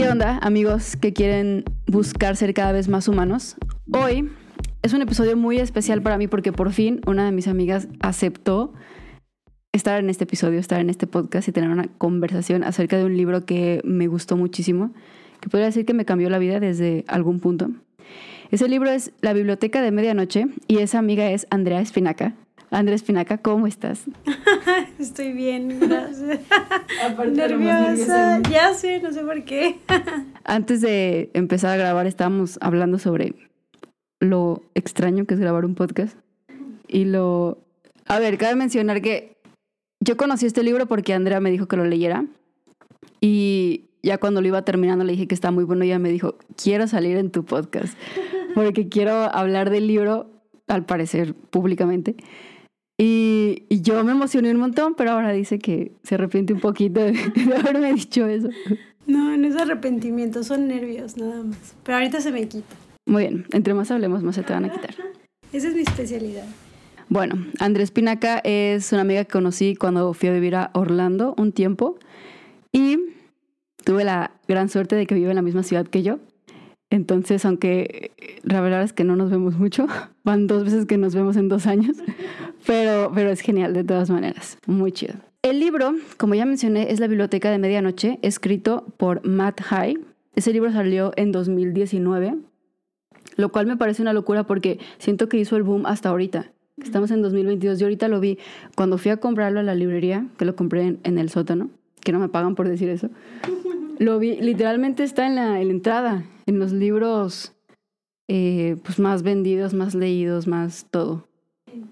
¿Qué onda, amigos que quieren buscar ser cada vez más humanos? Hoy es un episodio muy especial para mí porque por fin una de mis amigas aceptó estar en este episodio, estar en este podcast y tener una conversación acerca de un libro que me gustó muchísimo, que podría decir que me cambió la vida desde algún punto. Ese libro es La Biblioteca de Medianoche y esa amiga es Andrea Espinaca. Andrea Espinaca, ¿cómo estás? Estoy bien, gracias. nerviosa, ya sé, no sé por qué. Antes de empezar a grabar estábamos hablando sobre lo extraño que es grabar un podcast y lo... A ver, cabe mencionar que yo conocí este libro porque Andrea me dijo que lo leyera y ya cuando lo iba terminando le dije que está muy bueno y ella me dijo, quiero salir en tu podcast porque quiero hablar del libro, al parecer, públicamente. Y, yo me emocioné un montón, pero ahora dice que se arrepiente un poquito de, haberme dicho eso. No, no es arrepentimiento, son nervios nada más. Pero ahorita se me quita. Muy bien, entre más hablemos, más se te van a quitar. Esa es mi especialidad. Bueno, Andrés Pinaca es una amiga que conocí cuando fui a vivir a Orlando un tiempo y tuve la gran suerte de que vive en la misma ciudad que yo. Entonces, aunque la verdad es que no nos vemos mucho, van dos veces que nos vemos en dos años, pero, pero es genial de todas maneras, muy chido. El libro, como ya mencioné, es La Biblioteca de Medianoche, escrito por Matt High. Ese libro salió en 2019, lo cual me parece una locura porque siento que hizo el boom hasta ahorita. Estamos en 2022 y ahorita lo vi cuando fui a comprarlo a la librería, que lo compré en, en el sótano, que no me pagan por decir eso. Lo vi, literalmente está en la, entrada, en los libros eh, pues más vendidos, más leídos, más todo.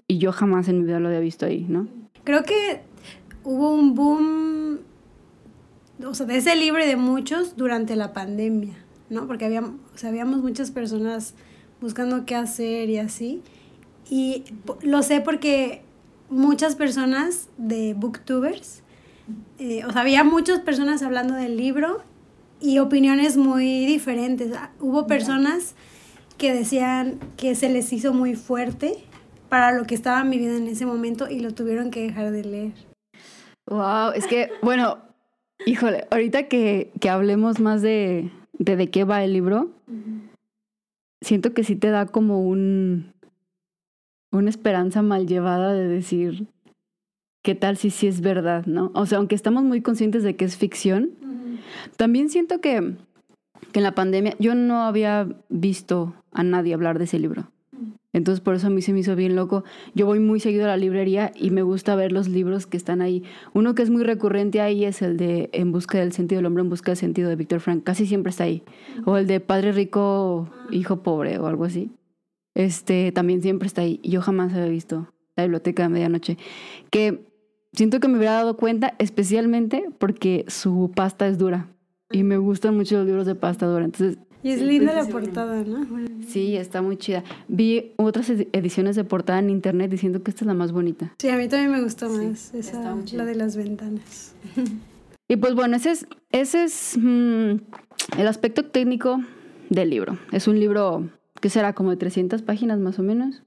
Y yo jamás en mi vida lo había visto ahí, ¿no? Creo que hubo un boom, o sea, de ese libro y de muchos durante la pandemia, ¿no? Porque había, habíamos muchas personas buscando qué hacer y así. Y lo sé porque muchas personas de booktubers eh, o sea, había muchas personas hablando del libro y opiniones muy diferentes. Ah, hubo personas que decían que se les hizo muy fuerte para lo que estaban viviendo en ese momento y lo tuvieron que dejar de leer. Wow, es que, bueno, híjole, ahorita que, que hablemos más de, de, de qué va el libro, siento que sí te da como un una esperanza mal llevada de decir, qué tal si sí es verdad, ¿no? O sea, aunque estamos muy conscientes de que es ficción, también siento que, que en la pandemia yo no había visto a nadie hablar de ese libro. Entonces por eso a mí se me hizo bien loco. Yo voy muy seguido a la librería y me gusta ver los libros que están ahí. Uno que es muy recurrente ahí es el de En busca del sentido del hombre, en busca del sentido de Víctor Frank. Casi siempre está ahí. O el de Padre rico, hijo pobre o algo así. Este también siempre está ahí. Yo jamás había visto la biblioteca de medianoche. Que siento que me hubiera dado cuenta, especialmente porque su pasta es dura. Y me gustan mucho los libros de pasta dura. Entonces, y es linda la portada, ¿no? Sí, está muy chida. Vi otras ediciones de portada en internet diciendo que esta es la más bonita. Sí, a mí también me gustó más esa, la de las ventanas. Y pues bueno, ese es, ese es mm, el aspecto técnico del libro. Es un libro que será como de 300 páginas más o menos.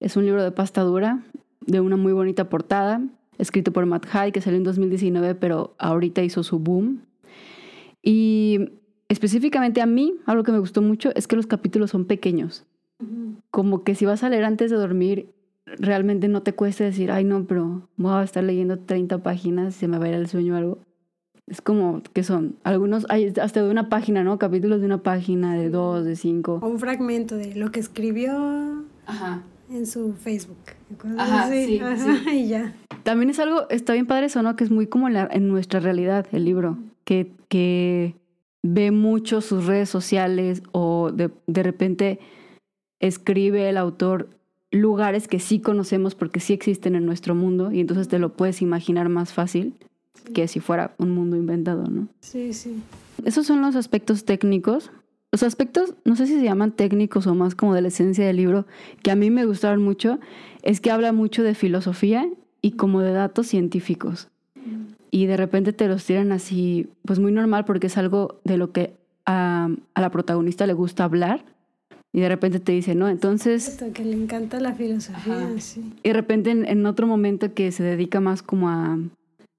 Es un libro de pasta dura, de una muy bonita portada escrito por Matt High, que salió en 2019, pero ahorita hizo su boom. Y específicamente a mí, algo que me gustó mucho es que los capítulos son pequeños. Como que si vas a leer antes de dormir, realmente no te cuesta decir, ay no, pero voy a estar leyendo 30 páginas y se me va a ir el sueño o algo. Es como que son algunos, hay hasta de una página, ¿no? Capítulos de una página, de dos, de cinco. O un fragmento de lo que escribió. Ajá en su Facebook. Ajá, sí, Y ya. También es algo, está bien padre eso, ¿no? Que es muy como en nuestra realidad el libro, que, que ve mucho sus redes sociales o de, de repente escribe el autor lugares que sí conocemos porque sí existen en nuestro mundo y entonces te lo puedes imaginar más fácil que si fuera un mundo inventado, ¿no? Sí, sí. Esos son los aspectos técnicos. Los aspectos, no sé si se llaman técnicos o más como de la esencia del libro, que a mí me gustaron mucho, es que habla mucho de filosofía y como de datos científicos. Y de repente te los tiran así, pues muy normal porque es algo de lo que a, la protagonista le gusta hablar. Y de repente te dice, no, entonces... que le encanta la filosofía, sí. Y de repente en, en otro momento que se dedica más como a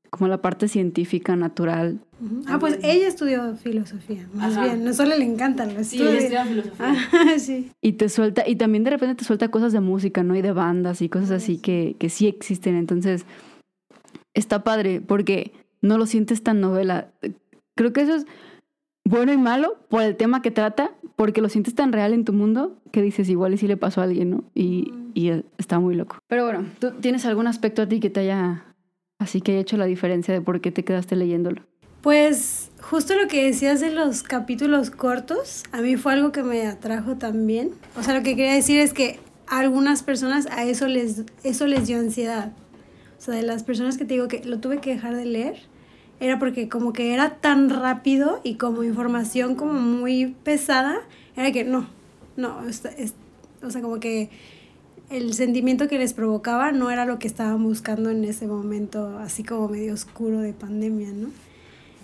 como la parte científica, natural. Ah, pues ella estudió filosofía, más bien, no solo le encanta, lo Sí, ella estudia. estudia filosofía. sí. Y te suelta, y también de repente te suelta cosas de música, ¿no? Y de bandas y cosas así que, que sí existen. Entonces, está padre porque no lo sientes tan novela. Creo que eso es bueno y malo por el tema que trata, porque lo sientes tan real en tu mundo que dices, igual y si le pasó a alguien, ¿no? Y, y está muy loco. Pero bueno, ¿tú tienes algún aspecto a ti que te haya, así que haya hecho la diferencia de por qué te quedaste leyéndolo? Pues justo lo que decías de los capítulos cortos, a mí fue algo que me atrajo también. O sea, lo que quería decir es que a algunas personas a eso les, eso les dio ansiedad. O sea, de las personas que te digo que lo tuve que dejar de leer, era porque como que era tan rápido y como información como muy pesada, era que no, no, o sea, como que el sentimiento que les provocaba no era lo que estaban buscando en ese momento, así como medio oscuro de pandemia, ¿no?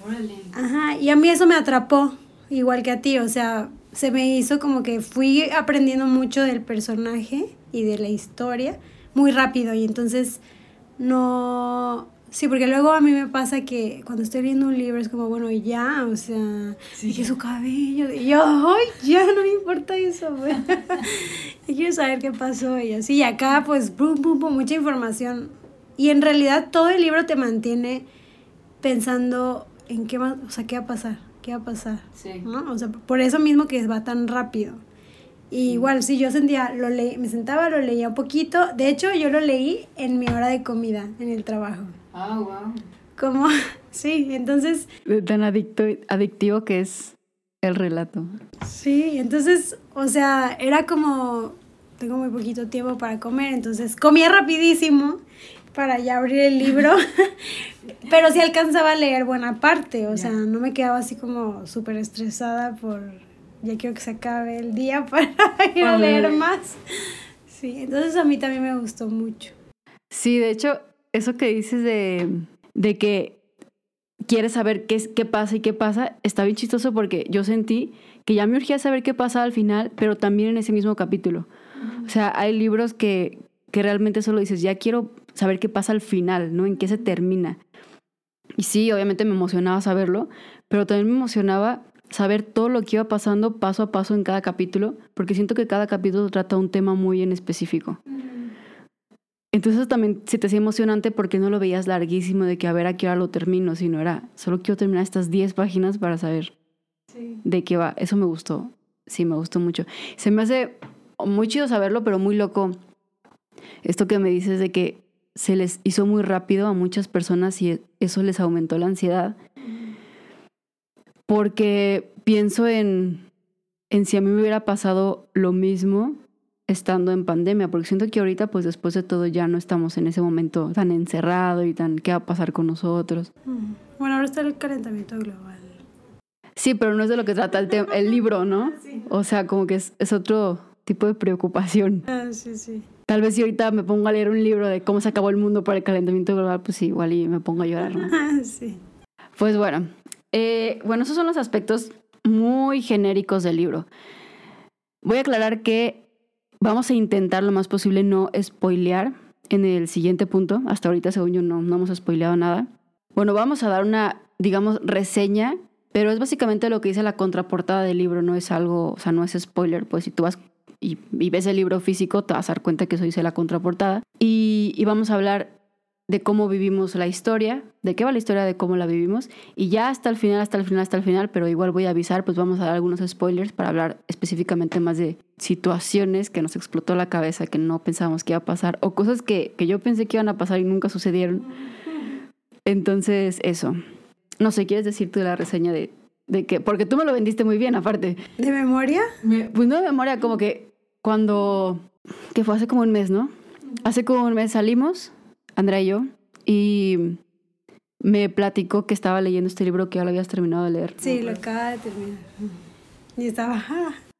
Órale. Ajá, y a mí eso me atrapó, igual que a ti, o sea, se me hizo como que fui aprendiendo mucho del personaje y de la historia muy rápido y entonces no... Sí, porque luego a mí me pasa que cuando estoy leyendo un libro es como, bueno, ya, o sea, Sí. dije su cabello, y yo, ay, ya no me importa eso, güey. quiero saber qué pasó y así, y acá pues, pum, pum, pum, mucha información. Y en realidad todo el libro te mantiene pensando en qué va, o sea, qué va a pasar, qué va a pasar, Sí. ¿no? O sea, por eso mismo que va tan rápido. Y igual, sí, yo sentía, lo leí, me sentaba, lo leía un poquito. De hecho, yo lo leí en mi hora de comida, en el trabajo. Ah, wow. Como, sí, entonces, De Tan adicto, adictivo que es el relato. sí, entonces, o sea, era como, tengo muy poquito tiempo para comer, entonces comía rapidísimo para ya abrir el libro, pero sí alcanzaba a leer buena parte, o sea, no me quedaba así como súper estresada por, ya quiero que se acabe el día para ir a leer. más. Sí, entonces a mí también me gustó mucho. Sí, de hecho, eso que dices de, de que quieres saber qué, qué pasa y qué pasa, está bien chistoso porque yo sentí que ya me urgía saber qué pasa al final, pero también en ese mismo capítulo. O sea, hay libros que, que realmente solo dices, ya quiero saber qué pasa al final, ¿no? En qué se termina. Y sí, obviamente me emocionaba saberlo, pero también me emocionaba saber todo lo que iba pasando paso a paso en cada capítulo, porque siento que cada capítulo trata un tema muy en específico. Entonces también se te hacía emocionante porque no lo veías larguísimo de que a ver a qué hora lo termino, sino era, solo quiero terminar estas 10 páginas para saber Sí. de qué va. Eso me gustó, sí, me gustó mucho. Se me hace muy chido saberlo, pero muy loco esto que me dices de que se les hizo muy rápido a muchas personas y eso les aumentó la ansiedad. Porque pienso en, en si a mí me hubiera pasado lo mismo estando en pandemia, porque siento que ahorita, pues después de todo, ya no estamos en ese momento tan encerrado y tan, ¿qué va a pasar con nosotros? Mm. Bueno, ahora está el calentamiento global. Sí, pero no es de lo que trata el, el libro, ¿no? O sea, como que es, es otro tipo de preocupación. Ah, sí, sí. Tal vez si ahorita me pongo a leer un libro de cómo se acabó el mundo por el calentamiento global, pues sí, igual y me pongo a llorar, ¿no? Ah, sí. Pues bueno, eh, bueno, esos son los aspectos muy genéricos del libro. Voy a aclarar que vamos a intentar lo más posible no spoilear en el siguiente punto. Hasta ahorita, según yo, no, no hemos spoileado nada. Bueno, vamos a dar una, digamos, reseña, pero es básicamente lo que dice la contraportada del libro, no es algo, o sea, no es spoiler, pues si tú vas y, ves el libro físico, te vas a dar cuenta que eso dice la contraportada. Y vamos a hablar de cómo vivimos la historia, de qué va la historia, de cómo la vivimos. Y ya hasta el final, hasta el final, hasta el final, pero igual voy a avisar, pues vamos a dar algunos spoilers para hablar específicamente más de situaciones que nos explotó la cabeza, que no pensábamos que iba a pasar, o cosas que, que yo pensé que iban a pasar y nunca sucedieron. Entonces, eso. No sé, ¿quieres decir tú la reseña de, de qué? Porque tú me lo vendiste muy bien, aparte. ¿De memoria? Me- Pues no de memoria, como que cuando, que fue hace como un mes, ¿no? Hace como un mes salimos, Andrea y yo, y me platicó que estaba leyendo este libro que ya lo habías terminado de leer. Sí, lo acaba de terminar. Y estaba,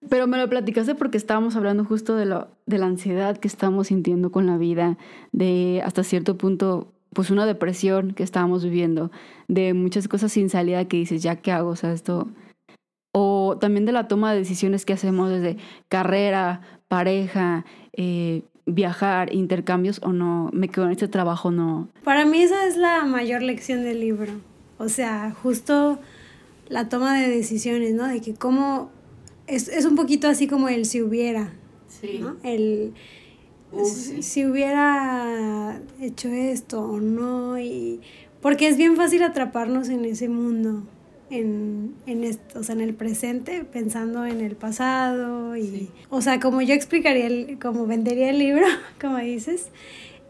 Pero me lo platicaste porque estábamos hablando justo de, lo, de la ansiedad que estábamos sintiendo con la vida, de hasta cierto punto, pues una depresión que estábamos viviendo, de muchas cosas sin salida que dices, ya qué hago, o sea, esto... O también de la toma de decisiones que hacemos desde carrera, pareja, eh, viajar, intercambios o no, me quedo en este trabajo, no. Para mí esa es la mayor lección del libro. O sea, justo la toma de decisiones, ¿no? De que cómo es, es un poquito así como el si hubiera, Sí. ¿no? El Uf, si, sí. si hubiera hecho esto o no y porque es bien fácil atraparnos en ese mundo en, en esto, o sea, en el presente, pensando en el pasado y, Sí. o sea, como yo explicaría, el, como vendería el libro, como dices,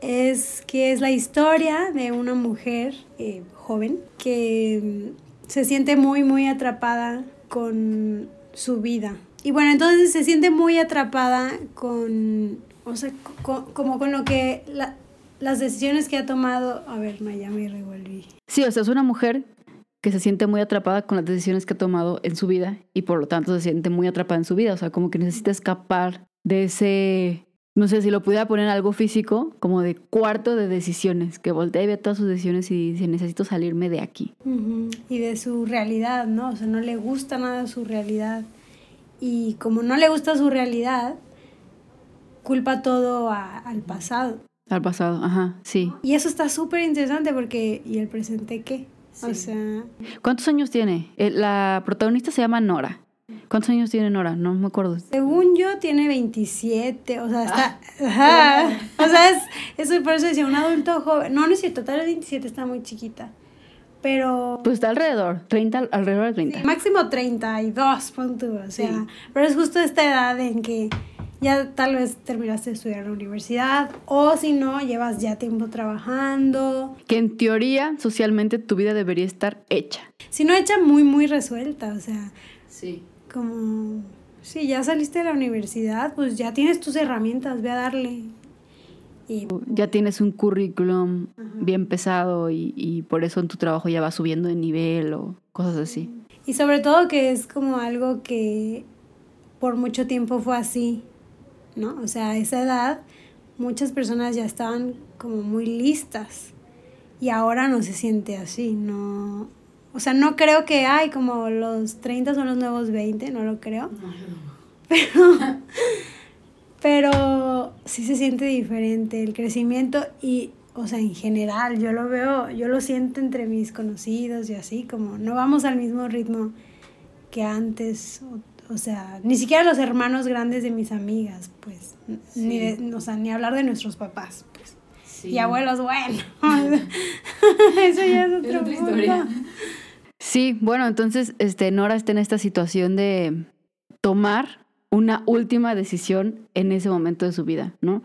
es que es la historia de una mujer eh, joven que mm, se siente muy, muy atrapada con su vida. Y bueno, entonces se siente muy atrapada con, o sea, co- como con lo que, la- las decisiones que ha tomado, a ver, no, ya me revolví. Sí, o sea, es una mujer que se siente muy atrapada con las decisiones que ha tomado en su vida y por lo tanto se siente muy atrapada en su vida. O sea, como que necesita escapar de ese, no sé si lo pudiera poner algo físico, como de cuarto de decisiones, que voltea y ve todas sus decisiones y dice, necesito salirme de aquí. Y de su realidad, ¿no? O sea, no le gusta nada su realidad. Y como no le gusta su realidad, culpa todo a- al pasado. Al pasado, ajá, sí. Y eso está súper interesante porque, ¿y el presente qué? O Sí. sea, ¿Cuántos años tiene? Eh, La protagonista se llama Nora. ¿Cuántos años tiene Nora? No me acuerdo. según yo tiene 27, o sea, está... ajá, o sea, es, eso por eso decía, un adulto joven. No, no es cierto, tal vez 27 está muy chiquita. Pero... Pues está alrededor, 30, al- alrededor de 30. Máximo 32, pon tú, o sea, Sí. pero es justo esta edad en que ya tal vez terminaste de estudiar en la universidad o si no, llevas ya tiempo trabajando. Que en teoría, socialmente, tu vida debería estar hecha. Si no, hecha muy, muy resuelta, o sea, Sí. como, si ya saliste de la universidad, pues ya tienes tus herramientas, ve a darle. Y Ya tienes un currículum bien pesado y, y por eso en tu trabajo ya vas subiendo de nivel o cosas así. Y sobre todo que es como algo que por mucho tiempo fue así, ¿no? O sea, a esa edad muchas personas ya estaban como muy listas y ahora no se siente así, no... O sea, no creo que hay como los 30 son los nuevos 20, no lo creo, no. pero sí se siente diferente el crecimiento y, o sea, en general, yo lo veo, yo lo siento entre mis conocidos y así, como no vamos al mismo ritmo que antes, o, sea, ni siquiera los hermanos grandes de mis amigas, pues, ni, de- o sea, ni hablar de nuestros papás, pues. Sí. Y abuelos, bueno, eso ya es otro Es otra historia. Sí, bueno, entonces este, Nora está en esta situación de tomar una última decisión en ese momento de su vida, ¿no?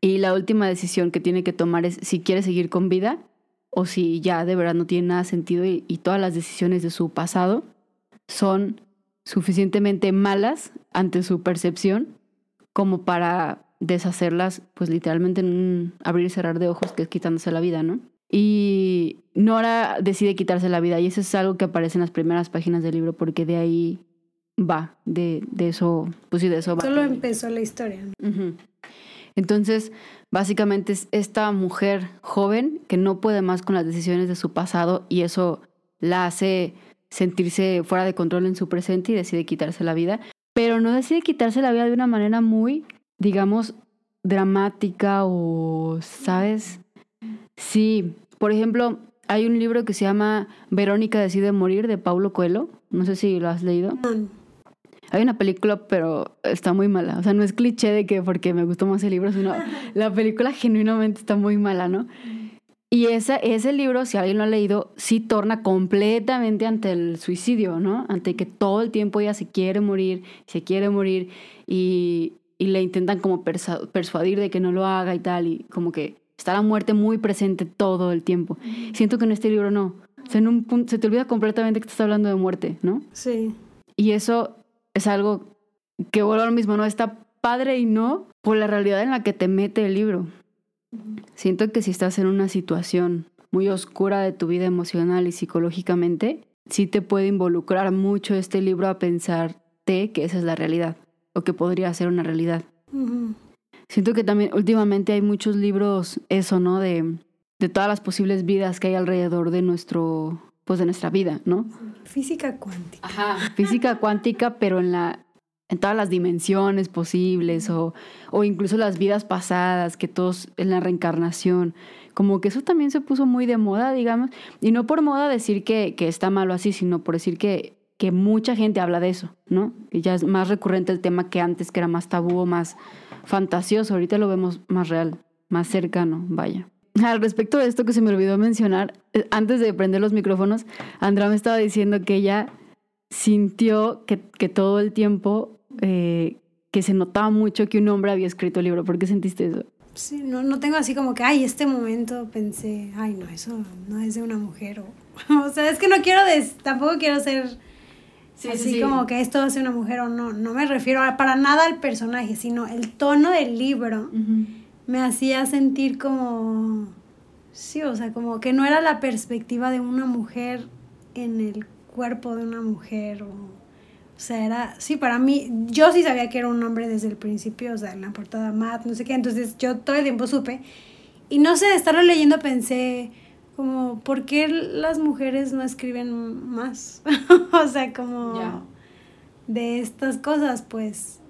Y la última decisión que tiene que tomar es si quiere seguir con vida o si ya de verdad no tiene nada sentido y, y todas las decisiones de su pasado son suficientemente malas ante su percepción como para deshacerlas, pues literalmente en un abrir y cerrar de ojos, que es quitándose la vida, ¿no? Y Nora decide quitarse la vida y eso es algo que aparece en las primeras páginas del libro porque de ahí va, de, de eso, pues sí, de eso va. Solo empezó la historia. Entonces, básicamente es esta mujer joven que no puede más con las decisiones de su pasado y eso la hace sentirse fuera de control en su presente y decide quitarse la vida, pero no decide quitarse la vida de una manera muy, digamos, dramática o, ¿sabes? Sí, por ejemplo, hay un libro que se llama Verónica decide morir de Paulo Coelho, no sé si lo has leído. No, Hay una película, pero está muy mala. O sea, no es cliché de que porque me gustó más el libro, sino la película genuinamente está muy mala, ¿no? Y esa, ese libro, si alguien lo ha leído, sí torna completamente ante el suicidio, ¿no? Ante que todo el tiempo ella se quiere morir, se quiere morir y, y le intentan como persuadir de que no lo haga y tal, y como que está la muerte muy presente todo el tiempo. Siento que en este libro no. O sea, en un punto, se te olvida completamente que estás hablando de muerte, ¿no? sí. Y eso es algo que vuelvo a lo mismo, ¿no? Está padre y no por la realidad en la que te mete el libro. Siento que si estás en una situación muy oscura de tu vida emocional y psicológicamente, sí te puede involucrar mucho este libro a pensarte que esa es la realidad o que podría ser una realidad. Siento que también últimamente hay muchos libros, eso, ¿no? De, de todas las posibles vidas que hay alrededor de nuestro, pues de nuestra vida, ¿no? Física cuántica. Ajá. física cuántica, pero en la, en todas las dimensiones posibles o, o incluso las vidas pasadas, que todos en la reencarnación, como que eso también se puso muy de moda, digamos, y no por moda decir que, que está malo así, sino por decir que, que mucha gente habla de eso, ¿no? Y ya es más recurrente el tema que antes, que era más tabú o más fantasioso, ahorita lo vemos más real, más cercano, vaya. Al respecto de esto que se me olvidó mencionar, eh, antes de prender los micrófonos, Andrea me estaba diciendo que ella sintió que, que todo el tiempo eh, que se notaba mucho que un hombre había escrito el libro. ¿Por qué sentiste eso? Sí, no, no tengo así como que, ay, este momento pensé, ay, no, eso no es de una mujer. O, o sea, es que no quiero, des, tampoco quiero ser así como que esto es de una mujer o no. No me refiero a, para nada al personaje, sino el tono del libro me hacía sentir como, sí, o sea, como que no era la perspectiva de una mujer en el cuerpo de una mujer o o sea, era, sí, para mí, yo sí sabía que era un hombre desde el principio, o sea, en la portada Matt, no sé qué, entonces yo todo el tiempo supe. Y no sé, estarlo leyendo pensé, como, ¿por qué las mujeres no escriben más? o sea, como de estas cosas, pues,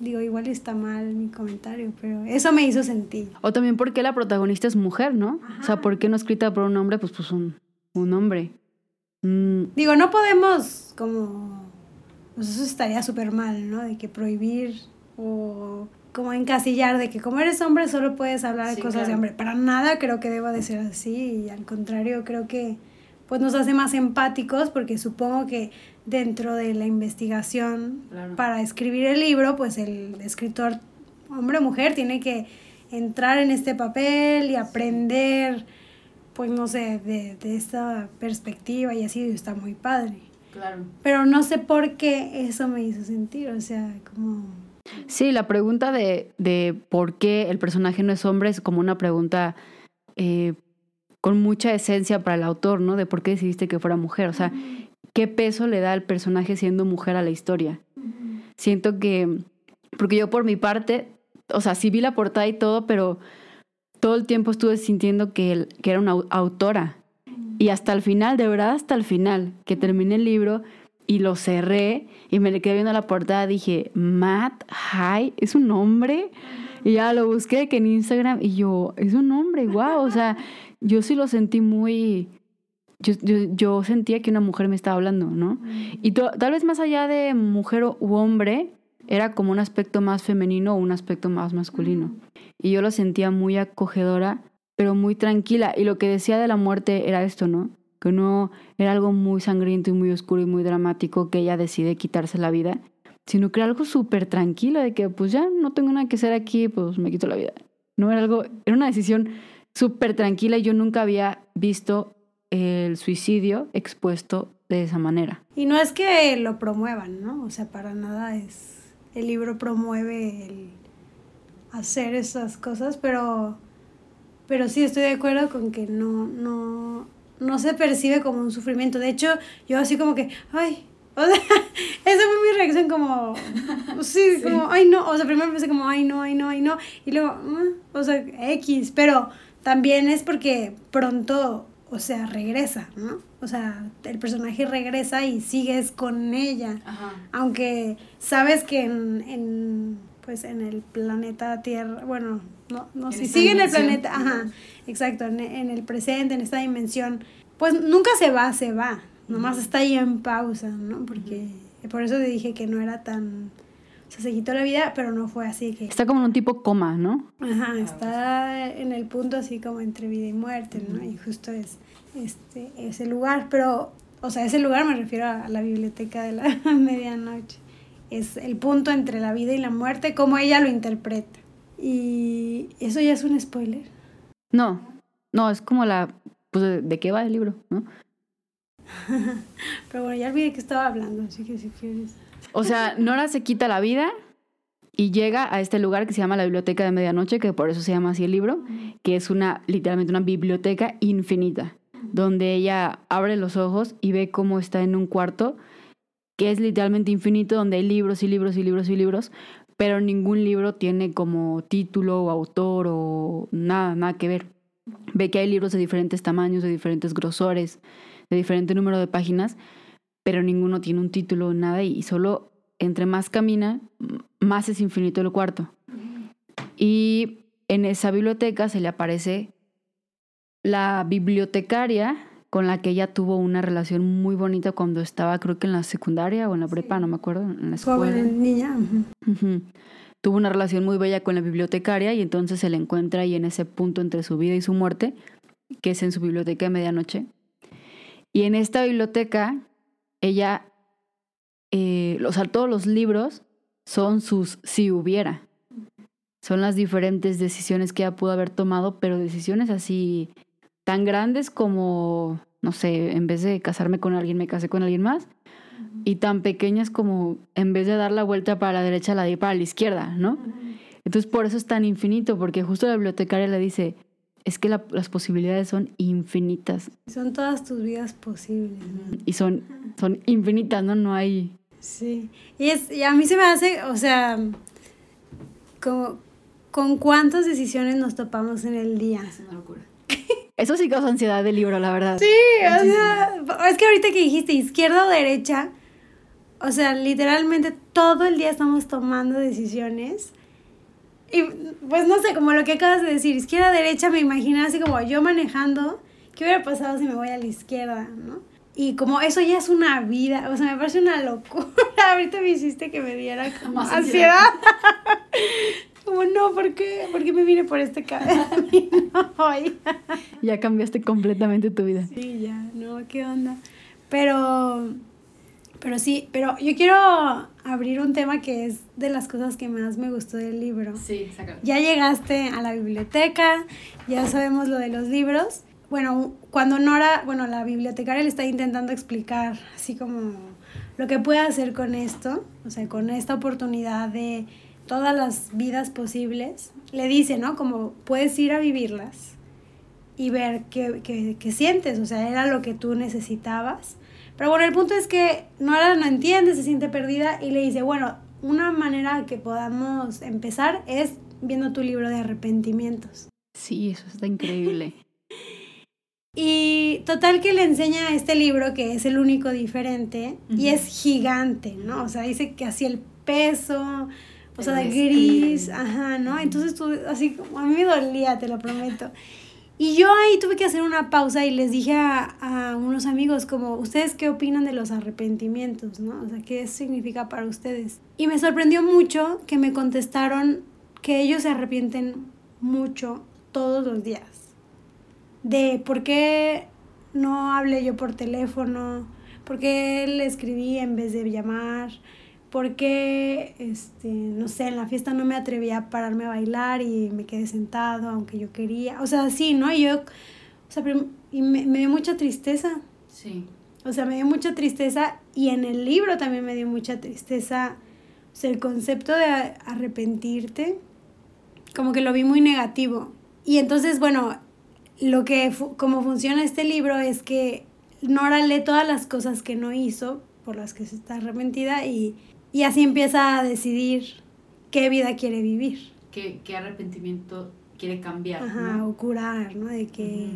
digo, igual está mal mi comentario, pero eso me hizo sentir. O también porque la protagonista es mujer, ¿no? O sea, ¿por qué no escrita por un hombre? Pues, pues un, un hombre. Mm. Digo, no podemos como pues eso estaría súper mal, ¿no? De que prohibir o como encasillar de que como eres hombre solo puedes hablar de cosas de hombre. Para nada creo que deba de ser así y al contrario creo que pues nos hace más empáticos porque supongo que dentro de la investigación para escribir el libro pues el escritor hombre o mujer tiene que entrar en este papel y aprender pues no sé de, de esta perspectiva y así está muy padre. Pero no sé por qué eso me hizo sentir, o sea, como... Sí, la pregunta de, de por qué el personaje no es hombre es como una pregunta eh, con mucha esencia para el autor, ¿no? De por qué decidiste que fuera mujer, o sea, ¿qué peso le da al personaje siendo mujer a la historia? Siento que, porque yo por mi parte, o sea, sí vi la portada y todo, pero todo el tiempo estuve sintiendo que, que era una autora, y hasta el final, de verdad hasta el final, que terminé el libro y lo cerré y me le quedé viendo la portada, dije, Matt High, ¿es un hombre? Y ya lo busqué que en Instagram y yo, es un hombre, wow, o sea, yo sí lo sentí muy... Yo, yo, sentía que una mujer me estaba hablando, ¿no? Y tal vez más allá de mujer u hombre, era como un aspecto más femenino o un aspecto más masculino. Y yo lo sentía muy acogedora pero muy tranquila. Y lo que decía de la muerte era esto, ¿no? Que no era algo muy sangriento y muy oscuro y muy dramático que ella decide quitarse la vida, sino que era algo súper tranquilo de que pues ya no tengo nada que hacer aquí, pues me quito la vida. No era algo, era una decisión súper tranquila y yo nunca había visto el suicidio expuesto de esa manera. Y no es que lo promuevan, ¿no? O sea, para nada es... El libro promueve el hacer esas cosas, pero pero sí estoy de acuerdo con que no, no, no se percibe como un sufrimiento. De hecho, yo así como que, ay, o sea, esa fue mi reacción como, sí, como, ay no, o sea, primero pensé como, ay no, ay no, ay no, y luego, mm", o sea, X, pero también es porque pronto, o sea, regresa, ¿no? O sea, el personaje regresa y sigues con ella, aunque sabes que en, en, pues en el planeta Tierra, bueno, no, no, si sigue en el planeta, ajá, exacto, en, el presente, en esta dimensión, pues nunca se va, se va, nomás está ahí en pausa, ¿no? Porque por eso te dije que no era tan... O sea, se quitó la vida, pero no fue así que... Está como en un tipo coma, ¿no? Ajá, ah, está en el punto así como entre vida y muerte, ¿no? Y justo es este, ese lugar, pero, o sea, ese lugar me refiero a la biblioteca de la medianoche. Es el punto entre la vida y la muerte, como ella lo interpreta. Y eso ya es un spoiler. No, no, es como la, pues, de, qué va el libro, ¿no? Pero bueno, ya olvidé que estaba hablando, así que si quieres. O sea, Nora se quita la vida y llega a este lugar que se llama la Biblioteca de Medianoche, que por eso se llama así el libro, que es una, literalmente una biblioteca infinita, donde ella abre los ojos y ve cómo está en un cuarto que es literalmente infinito, donde hay libros y libros y libros y libros, pero ningún libro tiene como título o autor o nada, nada que ver. Ve que hay libros de diferentes tamaños, de diferentes grosores, de diferente número de páginas, pero ninguno tiene un título, nada, y solo entre más camina, más es infinito el cuarto. Y en esa biblioteca se le aparece la bibliotecaria con la que ella tuvo una relación muy bonita cuando estaba, creo que en la secundaria o en la prepa, no me acuerdo, en la escuela. Joven niña. Tuvo una relación muy bella con la bibliotecaria y entonces se le encuentra ahí en ese punto entre su vida y su muerte, que es en su biblioteca de medianoche. Y en esta biblioteca, ella, eh, o sea, todos los libros son sus si hubiera. Son las diferentes decisiones que ella pudo haber tomado, pero decisiones así tan grandes como, no sé, en vez de casarme con alguien, me casé con alguien más. Y tan pequeñas como en vez de dar la vuelta para la derecha, la di para la izquierda, ¿no? Entonces por eso es tan infinito, porque justo la bibliotecaria le dice, es que la- las posibilidades son infinitas Son todas tus vidas posibles. ¿no? y son, son infinitas, ¿no? No hay... Sí. Y, es, y a mí se me hace, o sea, como, con cuántas decisiones nos topamos en el día. Es una locura. Eso sí causa ansiedad del libro, la verdad. Sí, o sea, es que ahorita que dijiste izquierda o derecha, o sea, literalmente todo el día estamos tomando decisiones. Y pues no sé, como lo que acabas de decir, izquierda, derecha, me imagino así como yo manejando, ¿qué hubiera pasado si me voy a la izquierda, no? Y como eso ya es una vida, o sea, me parece una locura. Ahorita me hiciste que me diera como ansiedad. ansiedad. como no, ¿por qué? ¿Por qué me vine por este camino hoy? Ya cambiaste completamente tu vida. Sí, ya, no, ¿qué onda? Pero, pero sí, pero yo quiero abrir un tema que es de las cosas que más me gustó del libro. Sí, sácalo. Ya llegaste a la biblioteca, ya sabemos lo de los libros. Bueno, cuando Nora, bueno, la bibliotecaria le está intentando explicar así como lo que puede hacer con esto, o sea, con esta oportunidad de todas las vidas posibles, le dice, ¿no? Como puedes ir a vivirlas y ver qué, qué, qué sientes, o sea, era lo que tú necesitabas. Pero bueno, el punto es que Nora no entiende, se siente perdida y le dice, bueno, una manera que podamos empezar es viendo tu libro de arrepentimientos. Sí, eso está increíble. Y total que le enseña este libro que es el único diferente y es gigante, ¿no? O sea, dice que así el peso, o sea, gris, ajá, ¿no? Entonces tú, así como a mí me dolía, te lo prometo. Y yo ahí tuve que hacer una pausa y les dije a, a unos amigos como, ¿ustedes qué opinan de los arrepentimientos, no? O sea, ¿qué significa para ustedes? Y me sorprendió mucho que me contestaron que ellos se arrepienten mucho todos los días de por qué no hablé yo por teléfono, por qué le escribí en vez de llamar, por qué, este, no sé, en la fiesta no me atreví a pararme a bailar y me quedé sentado aunque yo quería. O sea, sí, ¿no? Y yo, o sea, y me, me dio mucha tristeza. Sí. O sea, me dio mucha tristeza y en el libro también me dio mucha tristeza. O sea, el concepto de arrepentirte, como que lo vi muy negativo. Y entonces, bueno, lo que, fu- como funciona este libro es que Nora lee todas las cosas que no hizo, por las que se está arrepentida, y, y así empieza a decidir qué vida quiere vivir. ¿Qué, qué arrepentimiento quiere cambiar? Ajá, ¿no? o curar, ¿no? De que.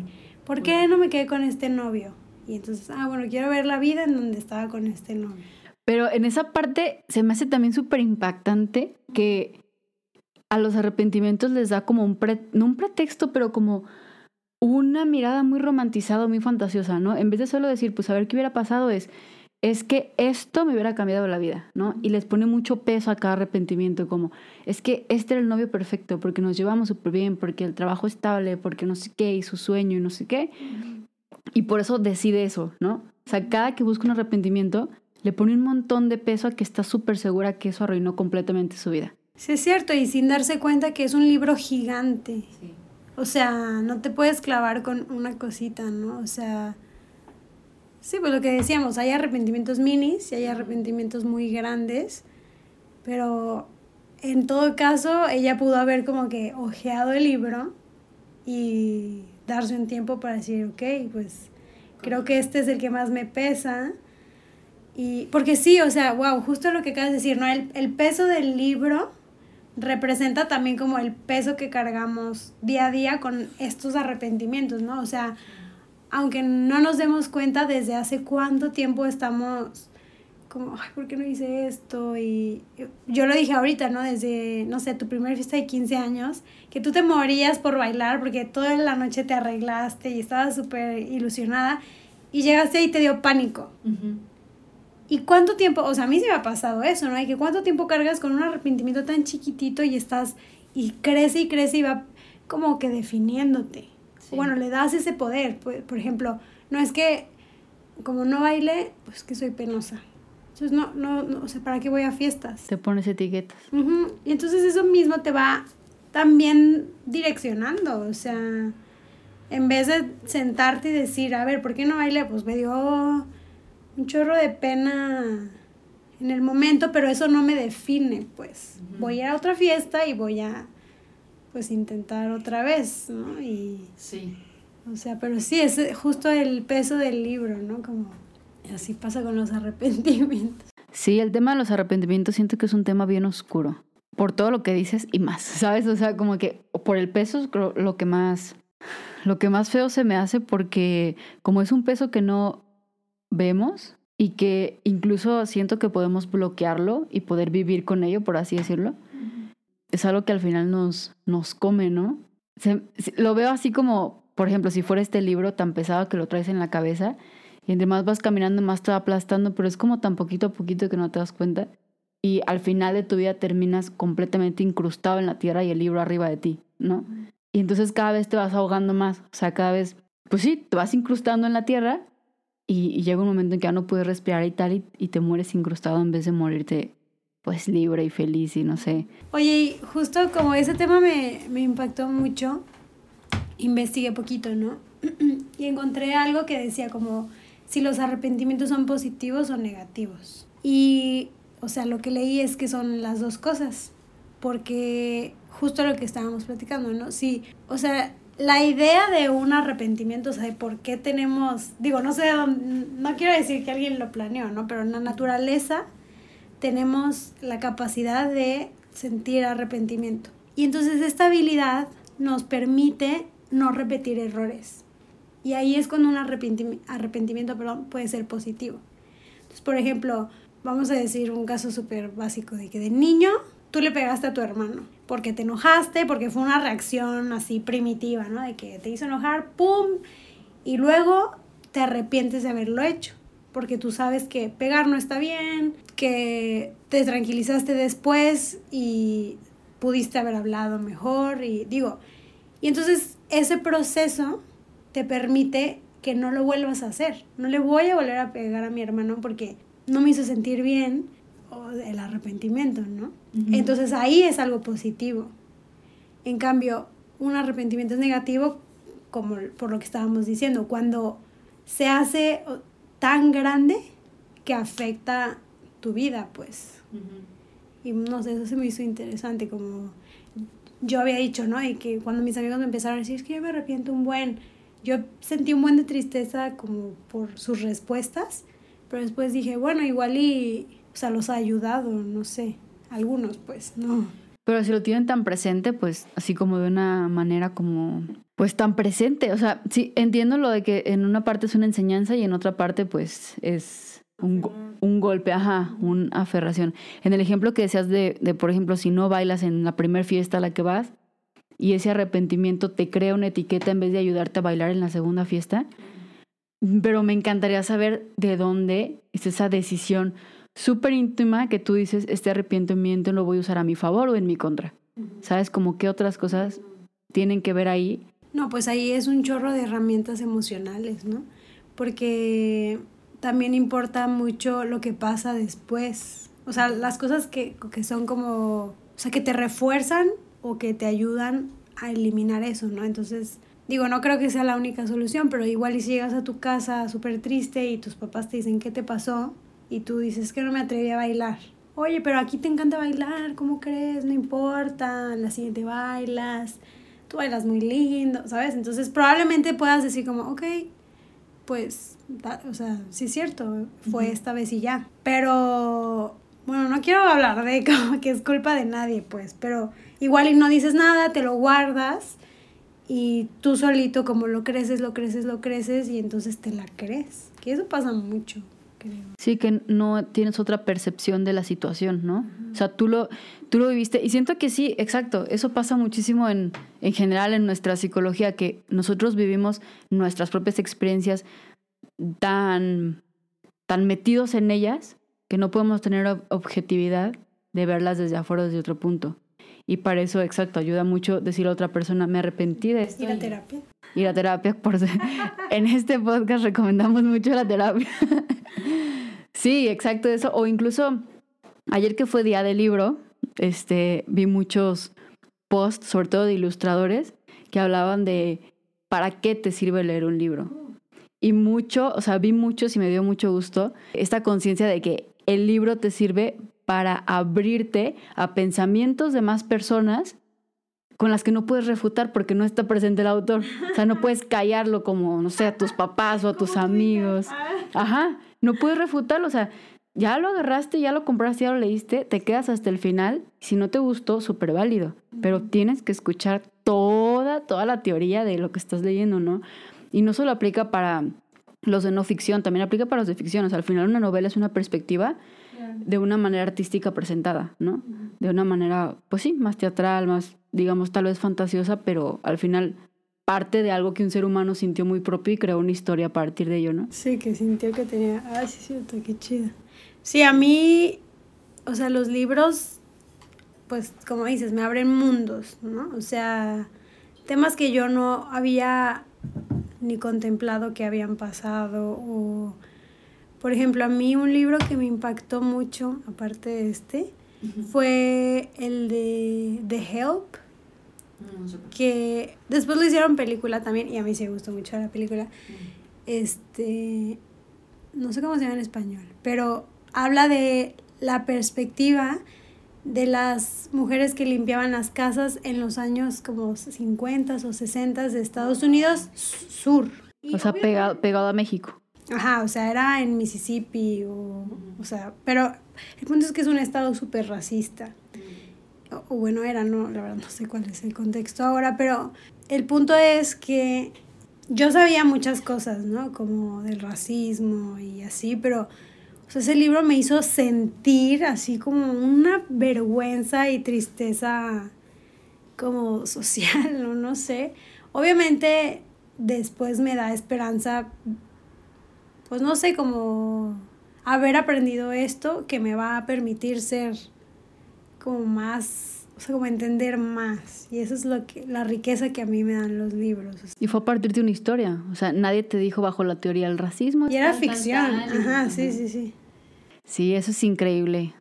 ¿por qué no me quedé con este novio? Y entonces, ah, bueno, quiero ver la vida en donde estaba con este novio. Pero en esa parte se me hace también súper impactante que a los arrepentimientos les da como un, pre- no un pretexto, pero como una mirada muy romantizada, muy fantasiosa, ¿no? En vez de solo decir, pues a ver qué hubiera pasado, es, es que esto me hubiera cambiado la vida, ¿no? Y les pone mucho peso a cada arrepentimiento, como, es que este era el novio perfecto, porque nos llevamos súper bien, porque el trabajo estable, porque no sé qué, y su sueño y no sé qué. Y por eso decide eso, ¿no? O sea, cada que busca un arrepentimiento, le pone un montón de peso a que está súper segura que eso arruinó completamente su vida. Sí, es cierto, y sin darse cuenta que es un libro gigante. Sí. O sea, no te puedes clavar con una cosita, ¿no? O sea, sí, pues lo que decíamos, hay arrepentimientos minis y hay arrepentimientos muy grandes, pero en todo caso, ella pudo haber como que ojeado el libro y darse un tiempo para decir, ok, pues creo que este es el que más me pesa. Y porque sí, o sea, wow, justo lo que acabas de decir, ¿no? El, el peso del libro representa también como el peso que cargamos día a día con estos arrepentimientos, ¿no? O sea, aunque no nos demos cuenta desde hace cuánto tiempo estamos como, ay, ¿por qué no hice esto? Y yo lo dije ahorita, ¿no? Desde, no sé, tu primera fiesta de 15 años, que tú te morías por bailar porque toda la noche te arreglaste y estabas súper ilusionada y llegaste ahí y te dio pánico. ¿Y cuánto tiempo? O sea, a mí sí me ha pasado eso, ¿no? Y que cuánto tiempo cargas con un arrepentimiento tan chiquitito y estás, y crece y crece y va como que definiéndote. Bueno, le das ese poder. Por, por ejemplo, no es que como no baile, pues que soy penosa entonces, no, no, no, o sea, ¿para qué voy a fiestas? Te pones etiquetas. Y entonces eso mismo te va también direccionando, o sea, en vez de sentarte y decir, a ver, ¿por qué no baile? Pues me dio un chorro de pena en el momento, pero eso no me define, pues. Voy a ir a otra fiesta y voy a, pues, intentar otra vez, ¿no? Y, sí. O sea, pero sí, es justo el peso del libro, ¿no? Como así pasa con los arrepentimientos. Sí, el tema de los arrepentimientos siento que es un tema bien oscuro. Por todo lo que dices y más, ¿sabes? O sea, como que por el peso es lo que más, lo que más feo se me hace porque como es un peso que no vemos y que incluso siento que podemos bloquearlo y poder vivir con ello, por así decirlo, es algo que al final nos, nos come, ¿no? lo veo así como, por ejemplo, si fuera este libro tan pesado que lo traes en la cabeza y entre más vas caminando, más te va aplastando, pero es como tan poquito a poquito que no te das cuenta. Y al final de tu vida terminas completamente incrustado en la tierra y el libro arriba de ti, ¿no? Y entonces cada vez te vas ahogando más. O sea, cada vez, pues sí, te vas incrustando en la tierra y, llega un momento en que ya no puedes respirar y tal, y, y te mueres incrustado en vez de morirte pues libre y feliz y no sé. Oye, y justo como ese tema me, me impactó mucho, investigué poquito, ¿no? y encontré algo que decía como si los arrepentimientos son positivos o negativos. Y, o sea, lo que leí es que son las dos cosas, porque justo lo que estábamos platicando, ¿no? Sí, o sea, la idea de un arrepentimiento, o sea, de por qué tenemos, digo, no sé, no quiero decir que alguien lo planeó, ¿no? Pero en la naturaleza tenemos la capacidad de sentir arrepentimiento. Y entonces esta habilidad nos permite no repetir errores. Y ahí es cuando un arrepentimiento, perdón, puede ser positivo. Entonces, por ejemplo, vamos a decir un caso súper básico de que de niño tú le pegaste a tu hermano porque te enojaste, porque fue una reacción así primitiva, ¿no? De que te hizo enojar, ¡pum! Y luego te arrepientes de haberlo hecho, porque tú sabes que pegar no está bien, que te tranquilizaste después y pudiste haber hablado mejor y digo, y entonces ese proceso te permite que no lo vuelvas a hacer. No le voy a volver a pegar a mi hermano porque no me hizo sentir bien o el arrepentimiento, ¿no? Entonces ahí es algo positivo. En cambio, un arrepentimiento es negativo como por lo que estábamos diciendo, cuando se hace tan grande que afecta tu vida, pues. Y no sé, eso se me hizo interesante, como yo había dicho, ¿no? Y que cuando mis amigos me empezaron a decir, es que yo me arrepiento un buen, yo sentí un buen de tristeza como por sus respuestas, pero después dije, bueno, igual y, o sea, los ha ayudado, no sé, algunos pues, no. Pero si lo tienen tan presente, pues así como de una manera como, pues tan presente, o sea, sí, entiendo lo de que en una parte es una enseñanza y en otra parte pues es un, un golpe, ajá, una aferración. En el ejemplo que decías de, de, por ejemplo, si no bailas en la primera fiesta a la que vas, y ese arrepentimiento te crea una etiqueta en vez de ayudarte a bailar en la segunda fiesta. Pero me encantaría saber de dónde es esa decisión súper íntima que tú dices, este arrepentimiento lo voy a usar a mi favor o en mi contra. ¿Sabes? Como qué otras cosas tienen que ver ahí. No, pues ahí es un chorro de herramientas emocionales, ¿no? Porque también importa mucho lo que pasa después. O sea, las cosas que, que son como, o sea, que te refuerzan o que te ayudan a eliminar eso, ¿no? Entonces, digo, no creo que sea la única solución, pero igual y si llegas a tu casa súper triste y tus papás te dicen, ¿qué te pasó? Y tú dices que no me atreví a bailar. Oye, pero aquí te encanta bailar, ¿cómo crees? No importa, la siguiente bailas, tú bailas muy lindo, ¿sabes? Entonces probablemente puedas decir como, ok, pues, o sea, sí es cierto, fue esta vez y ya. Pero, bueno, no quiero hablar de como que es culpa de nadie, pues, pero Igual y no dices nada, te lo guardas y tú solito como lo creces, lo creces, lo creces y entonces te la crees. Que eso pasa mucho. Creo. Sí, que no tienes otra percepción de la situación, ¿no? O sea, tú lo, tú lo viviste. Y siento que sí, exacto. Eso pasa muchísimo en, en general en nuestra psicología, que nosotros vivimos nuestras propias experiencias tan, tan metidos en ellas que no podemos tener ob- objetividad de verlas desde afuera, desde otro punto. Y para eso, exacto, ayuda mucho decir a otra persona, me arrepentí de esto. Y- terapia. Ir a terapia. Por en este podcast recomendamos mucho la terapia. sí, exacto eso. O incluso ayer que fue día del libro, este, vi muchos posts, sobre todo de ilustradores, que hablaban de para qué te sirve leer un libro. Y mucho, o sea, vi muchos y me dio mucho gusto esta conciencia de que el libro te sirve para abrirte a pensamientos de más personas con las que no puedes refutar porque no está presente el autor. O sea, no puedes callarlo como, no sé, a tus papás o a tus amigos. Ajá, no puedes refutarlo. O sea, ya lo agarraste, ya lo compraste, ya lo leíste, te quedas hasta el final. Si no te gustó, súper válido. Pero tienes que escuchar toda, toda la teoría de lo que estás leyendo, ¿no? Y no solo aplica para los de no ficción, también aplica para los de ficción. O sea, al final una novela es una perspectiva de una manera artística presentada, ¿no? De una manera, pues sí, más teatral, más, digamos, tal vez fantasiosa, pero al final parte de algo que un ser humano sintió muy propio y creó una historia a partir de ello, ¿no? Sí, que sintió que tenía. Ay, sí, es cierto, qué chido. Sí, a mí, o sea, los libros, pues, como dices, me abren mundos, ¿no? O sea, temas que yo no había ni contemplado que habían pasado. O, por ejemplo, a mí un libro que me impactó mucho, aparte de este, fue el de The Help No qué. que después lo hicieron película también y a mí sí me gustó mucho la película. Este, no sé cómo se llama en español, pero habla de la perspectiva de las mujeres que limpiaban las casas en los años como 50 o 60 de Estados Unidos sur. O sea, pegado, pegado a México. Ajá, o sea, era en Mississippi o, o sea, pero el punto es que es un estado súper racista. O, o bueno, era, no, la verdad no sé cuál es el contexto ahora, pero el punto es que yo sabía muchas cosas, ¿no? Como del racismo y así, pero o sea, ese libro me hizo sentir así como una vergüenza y tristeza como social, o no sé. Obviamente después me da esperanza, pues no sé, como haber aprendido esto que me va a permitir ser como más, o sea, como entender más. Y eso es lo que, la riqueza que a mí me dan los libros. Y fue a partir de una historia. O sea, nadie te dijo bajo la teoría del racismo. Y era ficción. Ajá, sí, sí, sí. Sí, eso es increíble.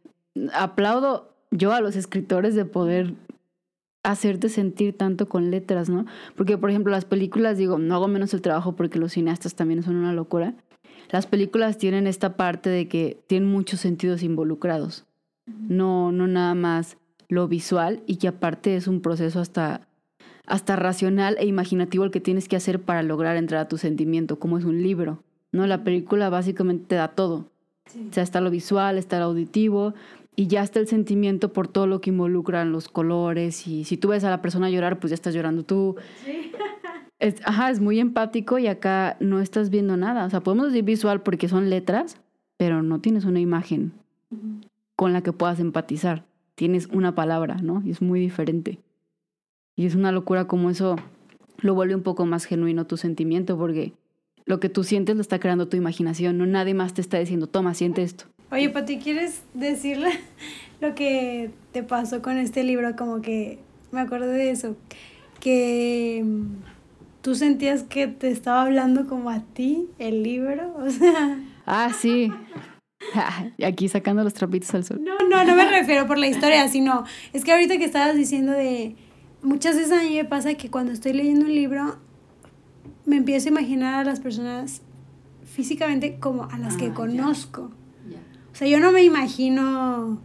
Aplaudo yo a los escritores de poder hacerte sentir tanto con letras, ¿no? Porque, por ejemplo, las películas, digo, no hago menos el trabajo porque los cineastas también son una locura. Las películas tienen esta parte de que tienen muchos sentidos involucrados. No, no nada más lo visual y que aparte es un proceso hasta, hasta racional e imaginativo el que tienes que hacer para lograr entrar a tu sentimiento, como es un libro, ¿no? La película básicamente te da todo. O sea, está lo visual, está lo auditivo y ya está el sentimiento por todo lo que involucran los colores y si tú ves a la persona llorar, pues ya estás llorando tú. Es, ajá, es muy empático y acá no estás viendo nada. O sea, podemos decir visual porque son letras, pero no tienes una imagen con la que puedas empatizar. Tienes una palabra, ¿no? Y es muy diferente. Y es una locura como eso lo vuelve un poco más genuino tu sentimiento porque lo que tú sientes lo está creando tu imaginación, no nadie más te está diciendo, toma, siente esto. Oye, Pati, ¿quieres decirle lo que te pasó con este libro? Como que me acordé de eso, que tú sentías que te estaba hablando como a ti el libro, o sea... Ah, sí. Aquí sacando los trapitos al sol. No, no, no me refiero por la historia, sino es que ahorita que estabas diciendo de... Muchas veces a mí me pasa que cuando estoy leyendo un libro me empiezo a imaginar a las personas físicamente como a las Ah, que ya. conozco. O sea, yo no me imagino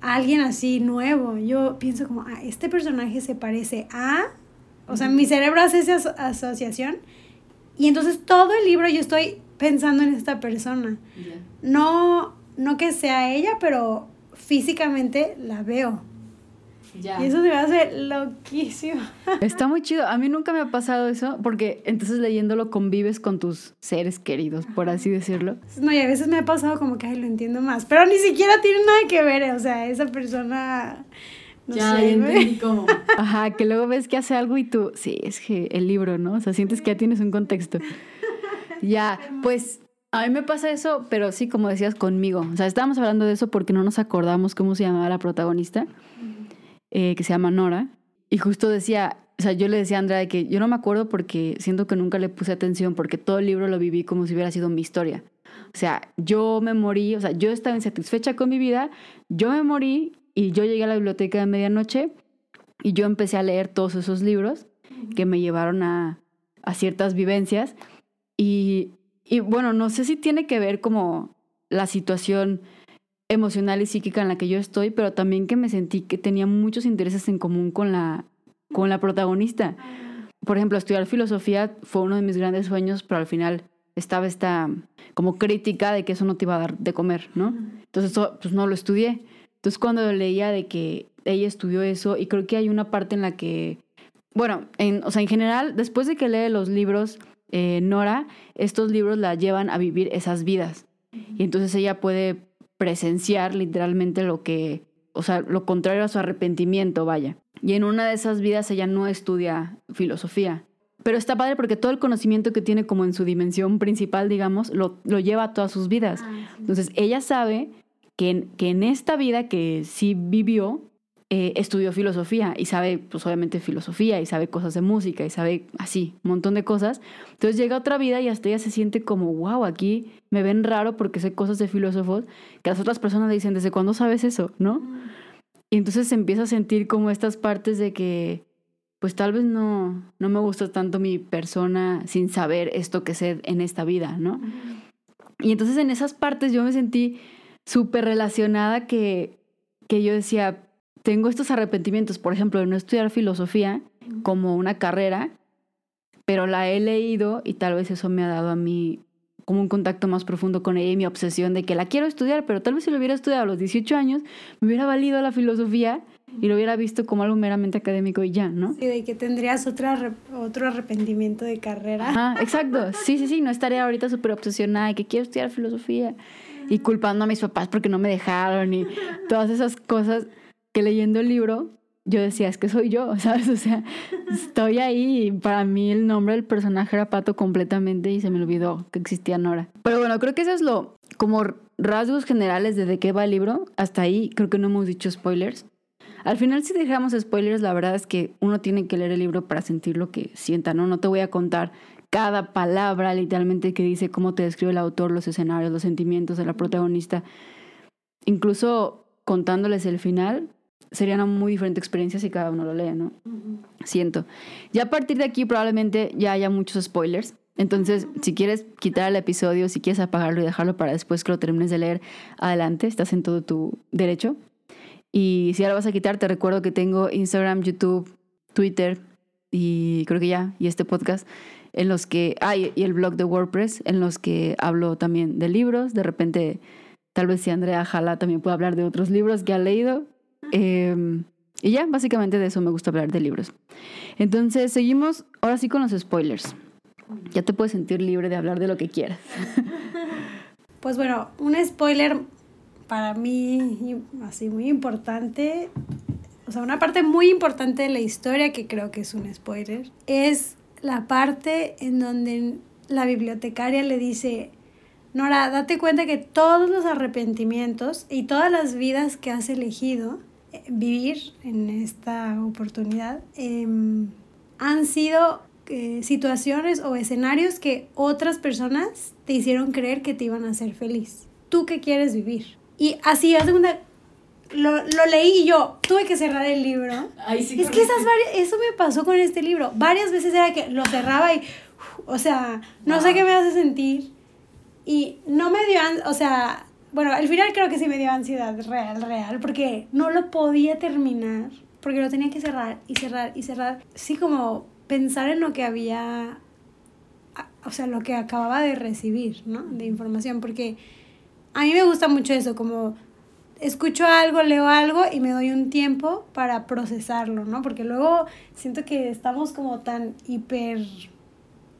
a alguien así nuevo. Yo pienso como, ah, este personaje se parece a... O sea, mi cerebro hace esa aso- asociación. Y entonces todo el libro yo estoy pensando en esta persona. Ya. No, no que sea ella, pero físicamente la veo. Y eso se me hace loquísimo. Está muy chido. A mí nunca me ha pasado eso porque entonces leyéndolo convives con tus seres queridos, por así decirlo. No, y a veces me ha pasado como que, ay, lo entiendo más. Pero ni siquiera tiene nada que ver. O sea, esa persona... No ya, sé, entendí cómo. Ajá, que luego ves que hace algo y tú, sí, es que el libro, ¿no? O sea, sientes que ya tienes un contexto. Ya, pues a mí me pasa eso, pero sí, como decías, conmigo. O sea, estábamos hablando de eso porque no nos acordamos cómo se llamaba la protagonista, eh, que se llama Nora. Y justo decía, o sea, yo le decía a Andrea que yo no me acuerdo porque siento que nunca le puse atención porque todo el libro lo viví como si hubiera sido mi historia. O sea, yo me morí, o sea, yo estaba insatisfecha con mi vida, yo me morí y yo llegué a la biblioteca de medianoche y yo empecé a leer todos esos libros que me llevaron a, a ciertas vivencias. Y, y bueno, no sé si tiene que ver como la situación emocional y psíquica en la que yo estoy, pero también que me sentí que tenía muchos intereses en común con la, con la protagonista. Por ejemplo, estudiar filosofía fue uno de mis grandes sueños, pero al final estaba esta como crítica de que eso no te iba a dar de comer, ¿no? Entonces, pues no lo estudié. Entonces, cuando leía de que ella estudió eso, y creo que hay una parte en la que, bueno, en, o sea, en general, después de que lee los libros eh, Nora, estos libros la llevan a vivir esas vidas. Y entonces ella puede presenciar literalmente lo que, o sea, lo contrario a su arrepentimiento, vaya. Y en una de esas vidas ella no estudia filosofía. Pero está padre porque todo el conocimiento que tiene como en su dimensión principal, digamos, lo, lo lleva a todas sus vidas. Entonces ella sabe que en, que en esta vida que sí vivió, eh, estudió filosofía y sabe, pues obviamente filosofía y sabe cosas de música y sabe así, un montón de cosas. Entonces llega otra vida y hasta ella se siente como, wow, aquí me ven raro porque sé cosas de filósofos que las otras personas le dicen, ¿desde cuándo sabes eso? ¿No? Y entonces se empieza a sentir como estas partes de que, pues tal vez no, no me gusta tanto mi persona sin saber esto que sé en esta vida, ¿no? Y entonces en esas partes yo me sentí súper relacionada que, que yo decía, tengo estos arrepentimientos, por ejemplo, de no estudiar filosofía como una carrera, pero la he leído y tal vez eso me ha dado a mí como un contacto más profundo con ella y mi obsesión de que la quiero estudiar, pero tal vez si lo hubiera estudiado a los 18 años, me hubiera valido la filosofía y lo hubiera visto como algo meramente académico y ya, ¿no? Sí, de que tendrías otra, otro arrepentimiento de carrera. Ajá, exacto. Sí, sí, sí, no estaría ahorita súper obsesionada de que quiero estudiar filosofía y culpando a mis papás porque no me dejaron y todas esas cosas que leyendo el libro yo decía, es que soy yo, ¿sabes? O sea, estoy ahí y para mí el nombre del personaje era Pato completamente y se me olvidó que existía Nora. Pero bueno, creo que eso es lo, como rasgos generales de de qué va el libro. Hasta ahí creo que no hemos dicho spoilers. Al final si dejamos spoilers, la verdad es que uno tiene que leer el libro para sentir lo que sienta, ¿no? No te voy a contar cada palabra literalmente que dice cómo te describe el autor, los escenarios, los sentimientos de la protagonista. Incluso contándoles el final, sería una muy diferente experiencia si cada uno lo lee, ¿no? Siento. Ya a partir de aquí probablemente ya haya muchos spoilers. Entonces, si quieres quitar el episodio, si quieres apagarlo y dejarlo para después que lo termines de leer, adelante, estás en todo tu derecho. Y si ahora vas a quitar, te recuerdo que tengo Instagram, YouTube, Twitter y creo que ya, y este podcast, en los que, ah, y el blog de WordPress, en los que hablo también de libros. De repente, tal vez si Andrea Jala también puede hablar de otros libros que ha leído. Eh, y ya, básicamente de eso me gusta hablar de libros. Entonces, seguimos ahora sí con los spoilers. Ya te puedes sentir libre de hablar de lo que quieras. Pues bueno, un spoiler para mí así muy importante, o sea, una parte muy importante de la historia que creo que es un spoiler, es la parte en donde la bibliotecaria le dice, Nora, date cuenta que todos los arrepentimientos y todas las vidas que has elegido eh, vivir en esta oportunidad em, han sido eh, situaciones o escenarios que otras personas te hicieron creer que te iban a hacer feliz. ¿Tú qué quieres vivir? Y así, hace una... Lo, lo, leí y yo tuve que cerrar el libro. es que esas eso me pasó con este libro. Varias veces era que lo cerraba y, o sea, no sé qué me hace sentir. Y no me dio, o sea, bueno, al final creo que sí me dio ansiedad real, real, porque no lo podía terminar, porque lo tenía que cerrar y cerrar y cerrar. Sí, como pensar en lo que había, o sea, lo que acababa de recibir, ¿no? De información, porque a mí me gusta mucho eso, como escucho algo, leo algo y me doy un tiempo para procesarlo, ¿no? Porque luego siento que estamos como tan hiper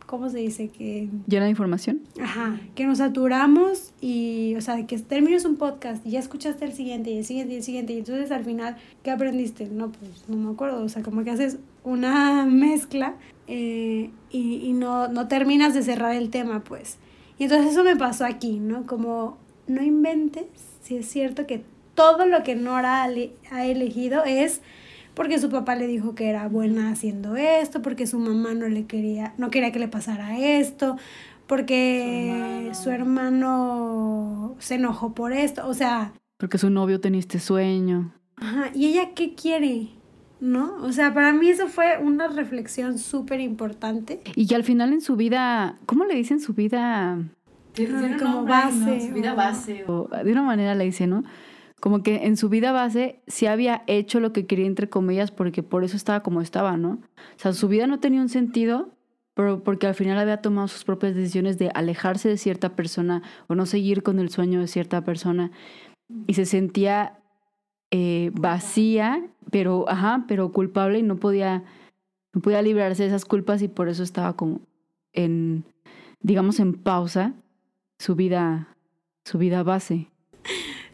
¿cómo se dice? Que... Llena de información. Ajá, que nos saturamos y, o sea, que termines un podcast y ya escuchaste el siguiente y el siguiente y el siguiente y entonces al final, ¿qué aprendiste? No, pues no me acuerdo, o sea, como que haces una mezcla eh, y, y no, no terminas de cerrar el tema, pues. Y entonces eso me pasó aquí, ¿no? Como no inventes, si es cierto que todo lo que Nora ha elegido es porque su papá le dijo que era buena haciendo esto, porque su mamá no le quería, no quería que le pasara esto, porque su hermano, se enojó por esto, o sea... Porque su novio tenía este sueño. Ajá, ¿y ella qué quiere? ¿No? O sea, para mí eso fue una reflexión súper importante. Y que al final en su vida, ¿cómo le dicen su vida? Como base. Su vida base. O, de una manera le dice, ¿no? como que en su vida base sí había hecho lo que quería, entre comillas, porque por eso estaba como estaba, ¿no? O sea, su vida no tenía un sentido, pero porque al final había tomado sus propias decisiones de alejarse de cierta persona o no seguir con el sueño de cierta persona. Y se sentía eh, vacía, pero, ajá, pero culpable y no podía, no podía librarse de esas culpas y por eso estaba como en, digamos, en pausa su vida, su vida base.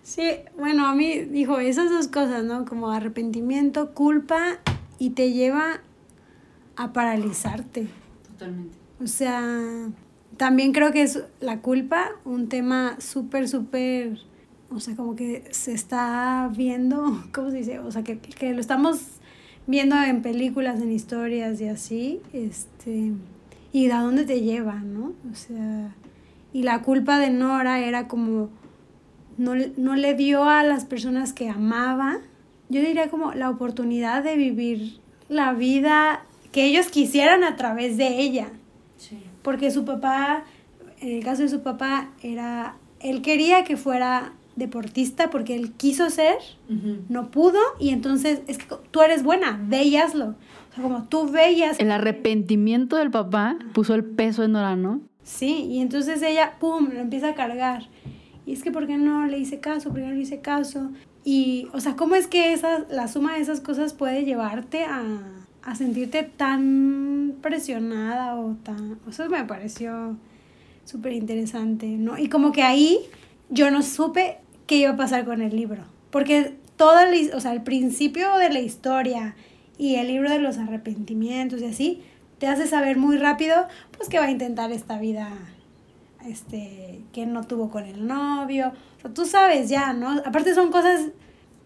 Sí, bueno, a mí dijo esas dos cosas, ¿no? Como arrepentimiento, culpa y te lleva a paralizarte. Totalmente. O sea, también creo que es la culpa un tema súper, súper, o sea, como que se está viendo, ¿cómo se dice? O sea, que, que lo estamos viendo en películas, en historias y así, este, y a dónde te lleva, ¿no? O sea, y la culpa de Nora era como no, no le dio a las personas que amaba, yo diría como la oportunidad de vivir la vida que ellos quisieran a través de ella. Porque su papá, en el caso de su papá, era, él quería que fuera deportista porque él quiso ser, no pudo, y entonces es que tú eres buena, ve y hazlo. O sea, como tú veías. El arrepentimiento del papá puso el peso en Nora, ¿no? Sí, y entonces ella, pum, lo empieza a cargar. Y es que, ¿por qué no le hice caso? ¿Por no le hice caso? Y, o sea, ¿cómo es que esa, la suma de esas cosas puede llevarte a, a sentirte tan presionada o tan... Eso me pareció súper interesante, ¿no? Y como que ahí yo no supe qué iba a pasar con el libro. Porque todo el, o sea, el principio de la historia y el libro de los arrepentimientos y así, te hace saber muy rápido, pues que va a intentar esta vida este, que no tuvo con el novio. O sea, tú sabes ya, ¿no? Aparte son cosas,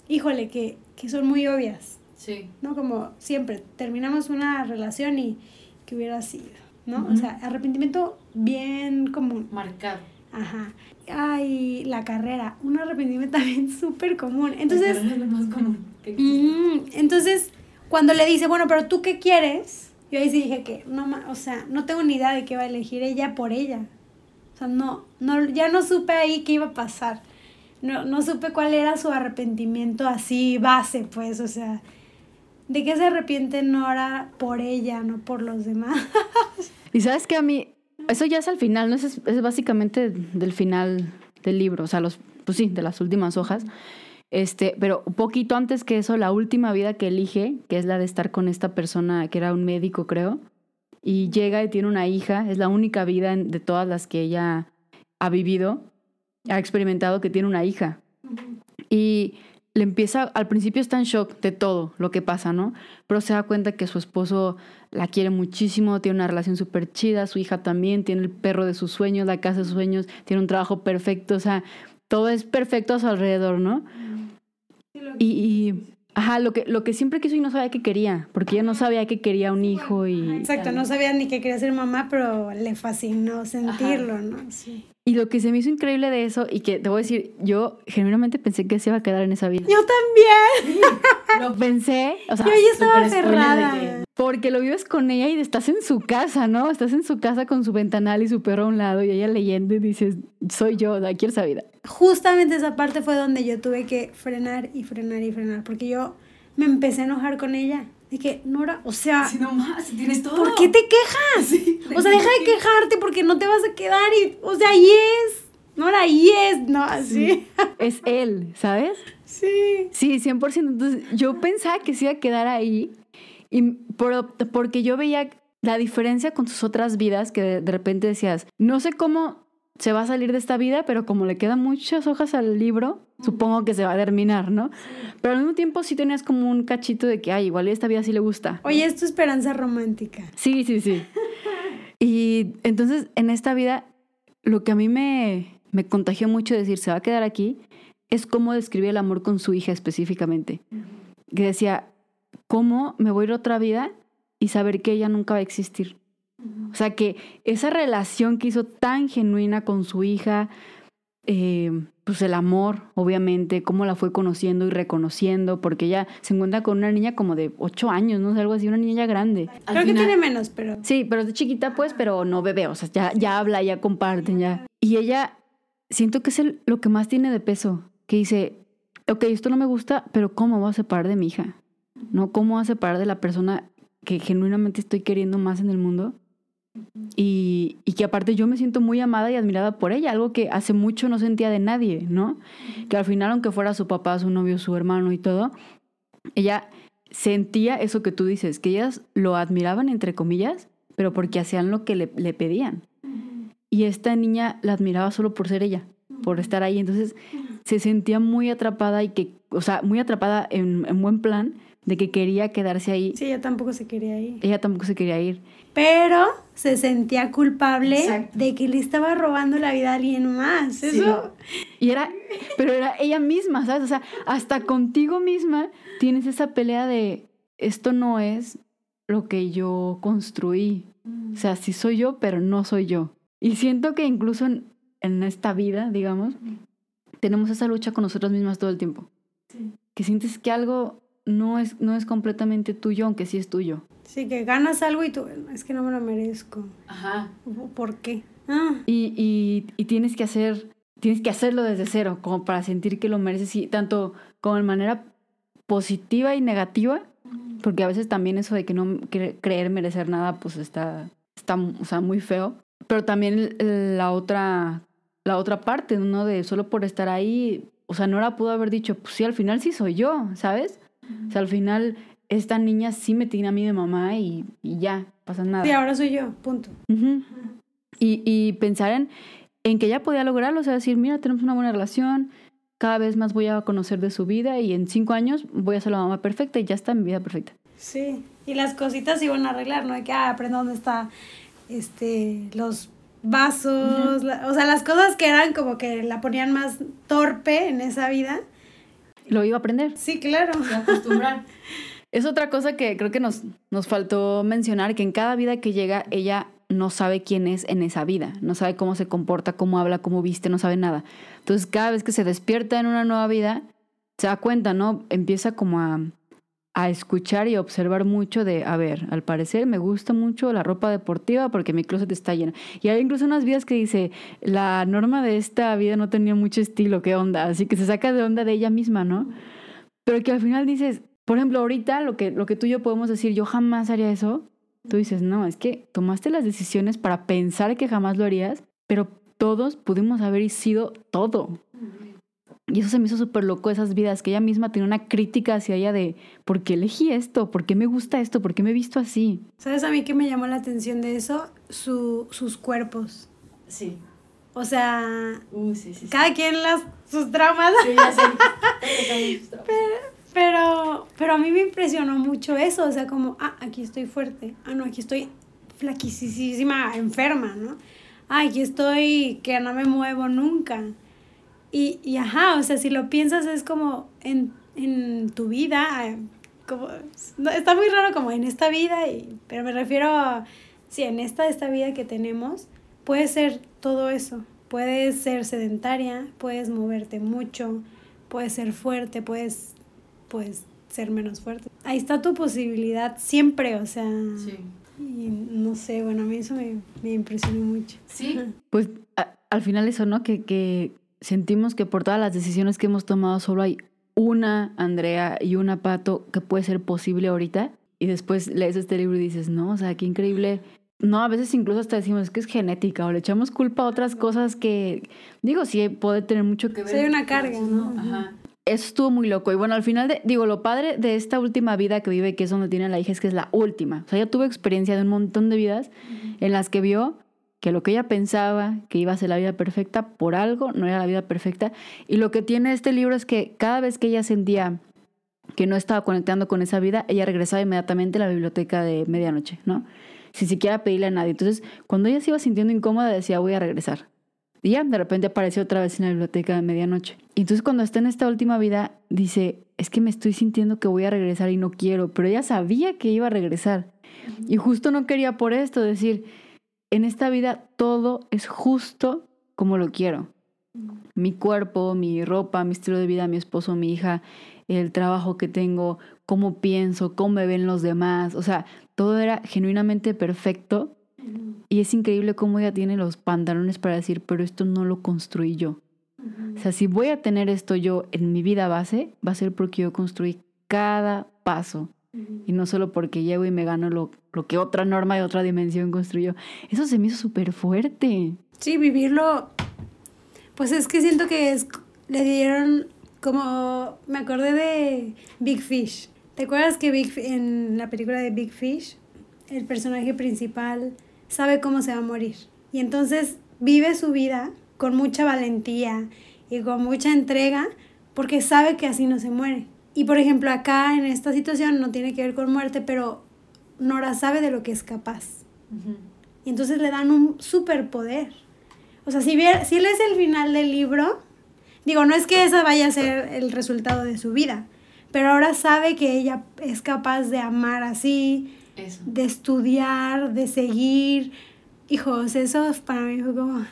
híjole, que, que son muy obvias. Sí. ¿No? Como siempre, terminamos una relación y que hubiera sido, ¿no? O sea, arrepentimiento bien común. Marcado. Ajá. Ay, la carrera, un arrepentimiento también súper común. Entonces... es lo más común. entonces, cuando le dice, bueno, pero tú qué quieres, yo ahí sí dije que, no, o sea, no tengo ni idea de qué va a elegir ella por ella. O sea, no, no, ya no supe ahí qué iba a pasar. No, no supe cuál era su arrepentimiento así base, pues, o sea, ¿de qué se arrepiente Nora por ella, no por los demás? y sabes que a mí, eso ya es al final, ¿no? Es, es básicamente del final del libro, o sea, los, pues sí, de las últimas hojas. Este, pero poquito antes que eso, la última vida que elige, que es la de estar con esta persona que era un médico, creo, y llega y tiene una hija, es la única vida de todas las que ella ha vivido, ha experimentado que tiene una hija. Y le empieza, al principio está en shock de todo lo que pasa, ¿no? Pero se da cuenta que su esposo la quiere muchísimo, tiene una relación súper chida, su hija también, tiene el perro de sus sueños, la casa de sus sueños, tiene un trabajo perfecto, o sea, todo es perfecto a su alrededor, ¿no? y, Ajá, lo que, lo que siempre quiso y no sabía que quería, porque ella no sabía que quería un hijo y... Exacto, no sabía ni que quería ser mamá, pero le fascinó sentirlo, ¿no? Sí. Y lo que se me hizo increíble de eso, y que te voy a decir, yo genuinamente pensé que se iba a quedar en esa vida. Yo también. lo pensé. O sea, yo ya estaba cerrada. Porque lo vives con ella y estás en su casa, ¿no? Estás en su casa con su ventanal y su perro a un lado y ella leyendo y dices, soy yo, o sea, quiero esa vida. Justamente esa parte fue donde yo tuve que frenar y frenar y frenar, porque yo me empecé a enojar con ella. De que, Nora, o sea... Si no más, tienes todo. ¿Por qué te quejas? o sea, deja de quejarte porque no te vas a quedar y... O sea, ahí es. no era yes, no, así. Es él, ¿sabes? Sí. Sí, 100%. Entonces, yo pensaba que se iba a quedar ahí y por- porque yo veía la diferencia con sus otras vidas que de, de repente decías, no sé cómo se va a salir de esta vida, pero como le quedan muchas hojas al libro, supongo que se va a terminar, ¿no? Pero al mismo tiempo sí tenías como un cachito de que, ay, igual esta vida sí le gusta. Oye, es tu esperanza romántica. Sí, sí, sí. Y entonces en esta vida, lo que a mí me, me contagió mucho de decir, se va a quedar aquí, es cómo describía el amor con su hija específicamente. Que decía, ¿cómo me voy a ir a otra vida y saber que ella nunca va a existir? O sea, que esa relación que hizo tan genuina con su hija, eh, pues el amor, obviamente, cómo la fue conociendo y reconociendo, porque ella se encuentra con una niña como de ocho años, ¿no? O sea, algo así, una niña ya grande. Al Creo que tiene menos, pero. Sí, pero es de chiquita, pues, pero no bebé. O sea, ya, ya habla, ya comparten, ya. Y ella, siento que es el- lo que más tiene de peso. Que dice, ok, esto no me gusta, pero ¿cómo voy a separar de mi hija? ¿No? ¿Cómo voy a separar de la persona que genuinamente estoy queriendo más en el mundo? Y, y que aparte yo me siento muy amada y admirada por ella, algo que hace mucho no sentía de nadie, ¿no? Que al final, aunque fuera su papá, su novio, su hermano y todo, ella sentía eso que tú dices, que ellas lo admiraban, entre comillas, pero porque hacían lo que le, le pedían. Y esta niña la admiraba solo por ser ella, por estar ahí. Entonces se sentía muy atrapada y que, o sea, muy atrapada en, en buen plan de que quería quedarse ahí. Sí, ella tampoco se quería ir. Ella tampoco se quería ir. Pero se sentía culpable Exacto. de que le estaba robando la vida a alguien más. Eso. Y era, pero era ella misma, ¿sabes? O sea, hasta contigo misma tienes esa pelea de esto no es lo que yo construí. O sea, sí soy yo, pero no soy yo. Y siento que incluso en, en esta vida, digamos, tenemos esa lucha con nosotras mismas todo el tiempo. Sí. Que sientes que algo no es, no es completamente tuyo, aunque sí es tuyo. Sí, que ganas algo y tú, es que no me lo merezco. Ajá. ¿Por qué? Ah, Y, y, y tienes que hacer, tienes que hacerlo desde cero, como para sentir que lo mereces, y tanto como de manera positiva y negativa, porque a veces también eso de que no cre- creer merecer nada, pues está, está o sea, muy feo. Pero también la otra, la otra parte, ¿no? De solo por estar ahí, o sea, Nora pudo haber dicho, pues sí, al final sí soy yo, ¿sabes? O sea, al final esta niña sí me tiene a mí de mamá y, y ya, pasa nada. sí, ahora soy yo, punto. Y, y pensar en, en que ella podía lograrlo, o sea, decir, mira, tenemos una buena relación, cada vez más voy a conocer de su vida y en cinco años voy a ser la mamá perfecta y ya está en mi vida perfecta. Sí. Y las cositas se iban a arreglar, ¿no? De que, ah, aprendo dónde está, este, los vasos, la- o sea, las cosas que eran como que la ponían más torpe en esa vida. Lo iba a aprender. Sí, claro. Se acostumbrar. Es otra cosa que creo que nos, nos faltó mencionar, que en cada vida que llega, ella no sabe quién es en esa vida, no sabe cómo se comporta, cómo habla, cómo viste, no sabe nada. Entonces, cada vez que se despierta en una nueva vida, se da cuenta, ¿no? Empieza como a, a escuchar y observar mucho de, a ver, al parecer me gusta mucho la ropa deportiva porque mi closet está lleno. Y hay incluso unas vidas que dice, la norma de esta vida no tenía mucho estilo, ¿qué onda? Así que se saca de onda de ella misma, ¿no? Pero que al final dices, por ejemplo, ahorita lo que, lo que tú y yo podemos decir, yo jamás haría eso. Tú dices, no, es que tomaste las decisiones para pensar que jamás lo harías, pero todos pudimos haber sido todo. Y eso se me hizo súper loco, esas vidas, que ella misma tenía una crítica hacia ella de, ¿por qué elegí esto? ¿Por qué me gusta esto? ¿Por qué me he visto así? ¿Sabes a mí qué me llamó la atención de eso? Su, sus cuerpos. Sí. O sea, Uh, sí, sí. sí. cada quien las, sus traumas. Sí, ya sé. Traumas. Pero, pero a mí me impresionó mucho eso, o sea, como, ah, aquí estoy fuerte, ah, no, aquí estoy flaquísima, enferma, ¿no? Ah, aquí estoy que no me muevo nunca. Y, y ajá, o sea, si lo piensas es como en, en tu vida, como, no, está muy raro como en esta vida, y, pero me refiero a, sí, en esta, esta vida que tenemos, puede ser todo eso. Puedes ser sedentaria, puedes moverte mucho, puedes ser fuerte, puedes, puedes ser menos fuerte. Ahí está tu posibilidad siempre, o sea, Sí. y no sé, bueno, a mí eso me, me impresionó mucho. Sí. Pues a- al final eso, ¿no? Que, que sentimos que por todas las decisiones que hemos tomado solo hay una Andrea y una Pato que puede ser posible ahorita. Y después lees este libro y dices, no, o sea, qué increíble no, a veces incluso hasta decimos es que es genética o le echamos culpa a otras cosas que, digo, sí puede tener mucho que ver. Hay una carga, ¿no? Ajá. Eso estuvo muy loco. Y bueno, al final, de, digo, lo padre de esta última vida que vive, que es donde tiene la hija, es que es la última. O sea, ella tuvo experiencia de un montón de vidas en las que vio que lo que ella pensaba que iba a ser la vida perfecta, por algo no era la vida perfecta. Y lo que tiene este libro es que cada vez que ella sentía que no estaba conectando con esa vida, ella regresaba inmediatamente a la biblioteca de medianoche, ¿no? Sin siquiera pedirle a nadie. Entonces, cuando ella se iba sintiendo incómoda, decía, voy a regresar. Y ya, de repente apareció otra vez en la biblioteca de medianoche. Y entonces cuando está en esta última vida, dice, es que me estoy sintiendo que voy a regresar y no quiero, pero ella sabía que iba a regresar. Y justo no quería por esto, decir, en esta vida todo es justo como lo quiero. Mi cuerpo, mi ropa, mi estilo de vida, mi esposo, mi hija, el trabajo que tengo, cómo pienso, cómo me ven los demás. O sea, todo era genuinamente perfecto y es increíble cómo ella tiene los pantalones para decir, pero esto no lo construí yo. O sea, si voy a tener esto yo en mi vida base, va a ser porque yo construí cada paso. Y no solo porque llego y me gano lo, lo que otra norma de otra dimensión construyó. Eso se me hizo súper fuerte. Sí, vivirlo. Pues es que siento que es, le dieron como. Me acordé de Big Fish. ¿Te acuerdas que Big, en la película de Big Fish, el personaje principal sabe cómo se va a morir. Y entonces vive su vida con mucha valentía y con mucha entrega porque sabe que así no se muere. Y por ejemplo, acá en esta situación no tiene que ver con muerte, pero Nora sabe de lo que es capaz. Y entonces le dan un superpoder. O sea, si, vier, si lees el final del libro, digo, no es que esa vaya a ser el resultado de su vida, pero ahora sabe que ella es capaz de amar así, Eso. de estudiar, de seguir. Hijos, eso para mí fue como,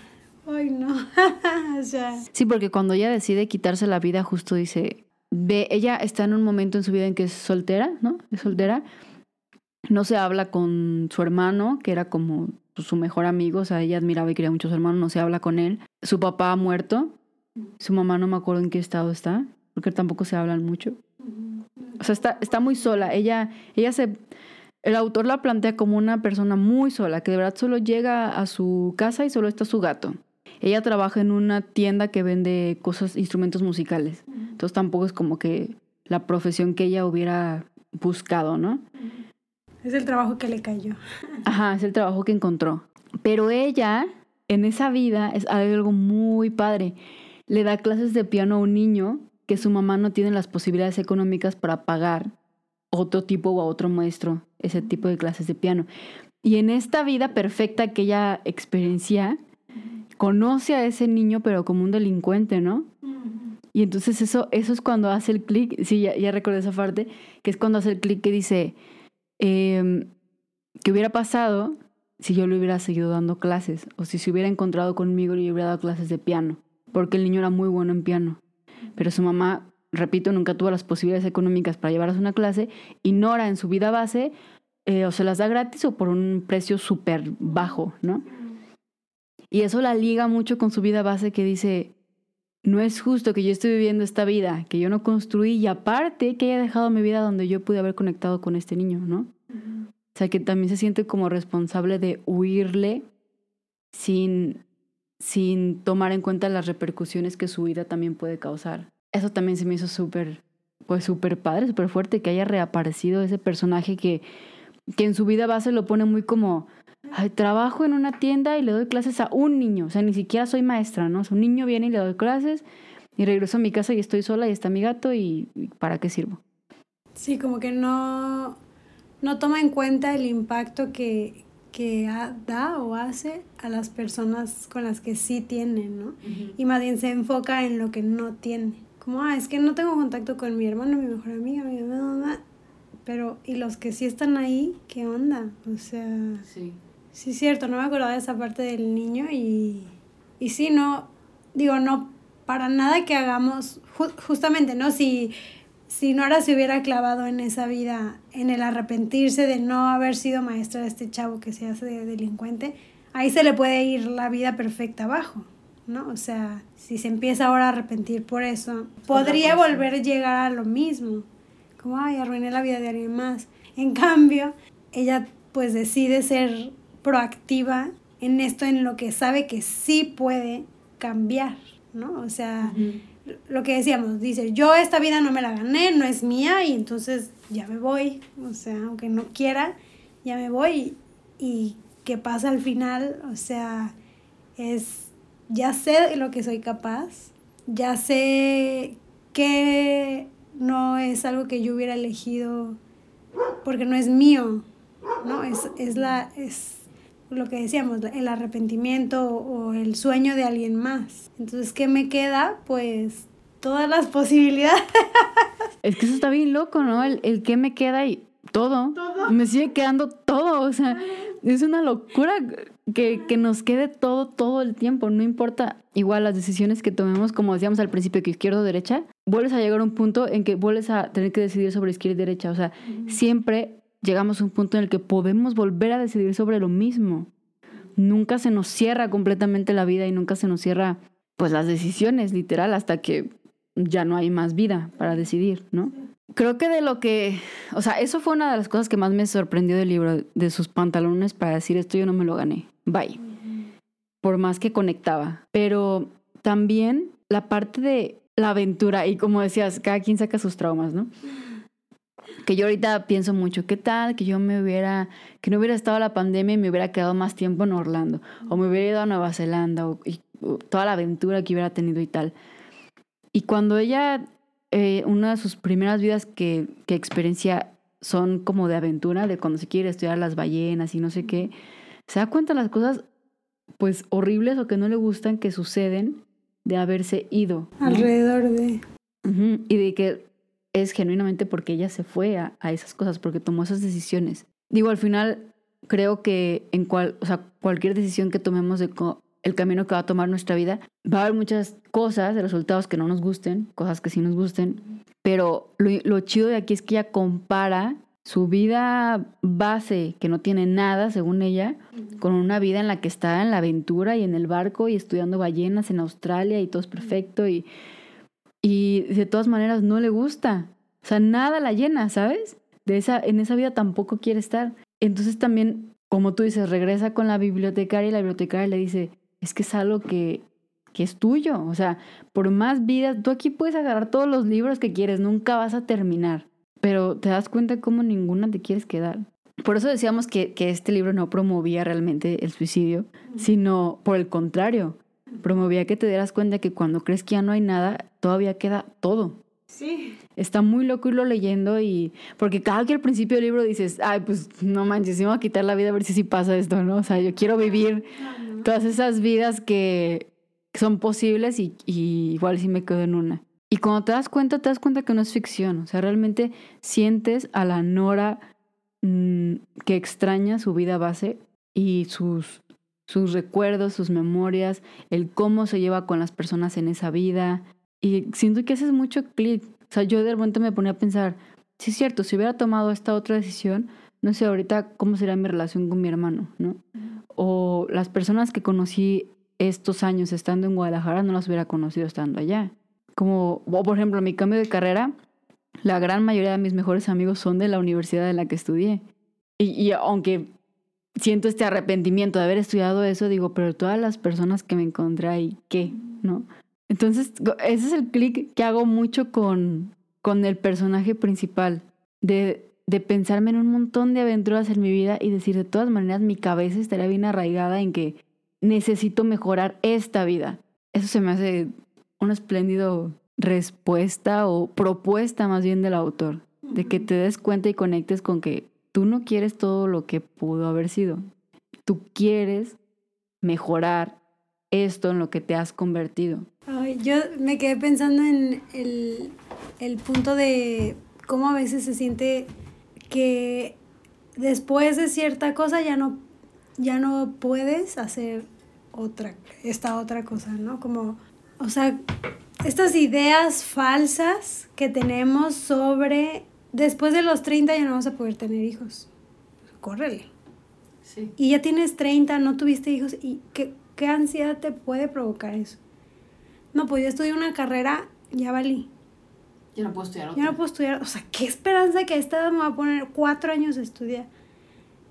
ay no, o sea, Sí, porque cuando ella decide quitarse la vida, justo dice, ve, ella está en un momento en su vida en que es soltera, ¿no? Es soltera. No se habla con su hermano, que era como su mejor amigo, o sea, ella admiraba y quería mucho a su hermano, no se habla con él. Su papá ha muerto, su mamá no me acuerdo en qué estado está, porque tampoco se hablan mucho. O sea, está, está muy sola. Ella, ella se. El autor la plantea como una persona muy sola, que de verdad solo llega a su casa y solo está su gato. Ella trabaja en una tienda que vende cosas, instrumentos musicales. Entonces tampoco es como que la profesión que ella hubiera buscado, ¿no? es el trabajo que le cayó. Ajá, es el trabajo que encontró. Pero ella, en esa vida, es algo muy padre. Le da clases de piano a un niño que su mamá no tiene las posibilidades económicas para pagar otro tipo o a otro maestro ese tipo de clases de piano. Y en esta vida perfecta que ella experiencia, conoce a ese niño pero como un delincuente, ¿no? Y entonces eso, eso es cuando hace el clic, sí, ya, ya recordé esa parte, que es cuando hace el clic que dice, eh, ¿qué hubiera pasado si yo le hubiera seguido dando clases? O si se hubiera encontrado conmigo y le hubiera dado clases de piano, porque el niño era muy bueno en piano. Pero su mamá, repito, nunca tuvo las posibilidades económicas para llevarse una clase y Nora en su vida base eh, o se las da gratis o por un precio súper bajo, ¿no? Y eso la liga mucho con su vida base que dice, no es justo que yo esté viviendo esta vida que yo no construí y aparte que haya dejado mi vida donde yo pude haber conectado con este niño, ¿no? O sea, que también se siente como responsable de huirle sin, sin tomar en cuenta las repercusiones que su vida también puede causar. Eso también se me hizo súper, pues súper padre, súper fuerte que haya reaparecido ese personaje que, que en su vida base lo pone muy como, trabajo en una tienda y le doy clases a un niño. O sea, ni siquiera soy maestra, ¿no? O sea, un niño viene y le doy clases y regreso a mi casa y estoy sola y está mi gato y, y ¿para qué sirvo? Sí, como que no, no toma en cuenta el impacto que, que ha- da o hace a las personas con las que sí tiene, ¿no? Y más bien se enfoca en lo que no tiene. Como, ah, es que no tengo contacto con mi hermano, mi mejor amiga, mi bla. Pero, ¿y los que sí están ahí? ¿Qué onda? O sea... Sí. Sí, es cierto, no me acordaba de esa parte del niño y, y sí, no, digo, no, para nada que hagamos, ju- justamente, ¿no? Si, si Nora se hubiera clavado en esa vida, en el arrepentirse de no haber sido maestra de este chavo que se hace de delincuente, ahí se le puede ir la vida perfecta abajo, ¿no? O sea, si se empieza ahora a arrepentir por eso, podría volver a llegar a lo mismo, como, ay, arruiné la vida de alguien más. En cambio, ella pues decide ser proactiva en esto, en lo que sabe que sí puede cambiar, ¿no? O sea, lo que decíamos, dice, yo esta vida no me la gané, no es mía y entonces ya me voy, o sea, aunque no quiera, ya me voy y, qué pasa al final, o sea, es, ya sé lo que soy capaz, ya sé que no es algo que yo hubiera elegido porque no es mío, ¿no? Es, es, la, es lo que decíamos, el arrepentimiento o el sueño de alguien más. Entonces, ¿qué me queda? Pues todas las posibilidades. Es que eso está bien loco, ¿no? El, el qué me queda y todo. Me sigue quedando todo. O sea, es una locura que, que, nos quede todo, todo el tiempo. No importa igual las decisiones que tomemos, como decíamos al principio, que izquierda o derecha, vuelves a llegar a un punto en que vuelves a tener que decidir sobre izquierda y derecha. O sea, siempre llegamos a un punto en el que podemos volver a decidir sobre lo mismo. Nunca se nos cierra completamente la vida y nunca se nos cierra pues las decisiones, literal, hasta que ya no hay más vida para decidir, ¿no? Creo que de lo que, o sea, eso fue una de las cosas que más me sorprendió del libro, de sus pantalones para decir esto yo no me lo gané, bye. Por más que conectaba. Pero también la parte de la aventura y como decías, cada quien saca sus traumas, ¿no? Que yo ahorita pienso mucho, ¿qué tal que yo me hubiera, que no hubiera estado la pandemia y me hubiera quedado más tiempo en Orlando? O me hubiera ido a Nueva Zelanda, o, toda la aventura que hubiera tenido y tal. Y cuando ella, eh, una de sus primeras vidas que, que experiencia son como de aventura, de cuando se quiere estudiar las ballenas y no sé qué, se da cuenta de las cosas pues horribles o que no le gustan que suceden de haberse ido. Alrededor de... Y de que es genuinamente porque ella se fue a, a, esas cosas, porque tomó esas decisiones. Digo, al final creo que en cual, o sea, cualquier decisión que tomemos de el camino que va a tomar nuestra vida, va a haber muchas cosas, de resultados que no nos gusten, cosas que sí nos gusten, pero lo, lo chido de aquí es que ella compara su vida base, que no tiene nada, según ella, con una vida en la que está en la aventura y en el barco y estudiando ballenas en Australia y todo es perfecto y, y de todas maneras no le gusta. O sea, nada la llena, ¿sabes? De esa, en esa vida tampoco quiere estar. Entonces también, como tú dices, regresa con la bibliotecaria y la bibliotecaria le dice, es que es algo que, que es tuyo. O sea, por más vidas, tú aquí puedes agarrar todos los libros que quieres, nunca vas a terminar, pero te das cuenta cómo ninguna te quieres quedar. Por eso decíamos que, que este libro no promovía realmente el suicidio, sino por el contrario, promovía que te dieras cuenta que cuando crees que ya no hay nada, todavía queda todo. Sí. Está muy loco irlo leyendo y... Porque cada que al principio del libro dices, ay, pues no manches, me voy a quitar la vida a ver si sí pasa esto, ¿no? O sea, yo quiero vivir todas esas vidas que son posibles y, igual si me quedo en una. Y cuando te das cuenta, te das cuenta que no es ficción. O sea, realmente sientes a la Nora mm, que extraña su vida base y sus, sus recuerdos, sus memorias, el cómo se lleva con las personas en esa vida. Y siento que haces mucho clic. O sea, yo de repente me ponía a pensar, sí es cierto, si hubiera tomado esta otra decisión, no sé ahorita cómo sería mi relación con mi hermano, ¿no? o las personas que conocí estos años estando en Guadalajara no las hubiera conocido estando allá. Como, por ejemplo, mi cambio de carrera, la gran mayoría de mis mejores amigos son de la universidad en la que estudié. Y, y aunque siento este arrepentimiento de haber estudiado eso, digo, pero todas las personas que me encontré ahí, ¿qué? ¿No? Entonces, ese es el clic que hago mucho con, con el personaje principal, de de pensarme en un montón de aventuras en mi vida y decir, de todas maneras, mi cabeza estaría bien arraigada en que necesito mejorar esta vida. Eso se me hace una espléndida respuesta o propuesta más bien del autor, de que te des cuenta y conectes con que tú no quieres todo lo que pudo haber sido. Tú quieres mejorar esto en lo que te has convertido. Ay, yo me quedé pensando en el, el punto de cómo a veces se siente que después de cierta cosa ya no, ya no puedes hacer otra, esta otra cosa, ¿no? Como, o sea, estas ideas falsas que tenemos sobre después de los 30 ya no vas a poder tener hijos. Córrele. Sí. Y ya tienes 30, no tuviste hijos, ¿y qué, qué ansiedad te puede provocar eso? No, pues yo estudié una carrera, ya valí. Ya no puedo estudiar otra. Ya no puedo estudiar. O sea, qué esperanza que a esta edad me va a poner cuatro años de estudiar.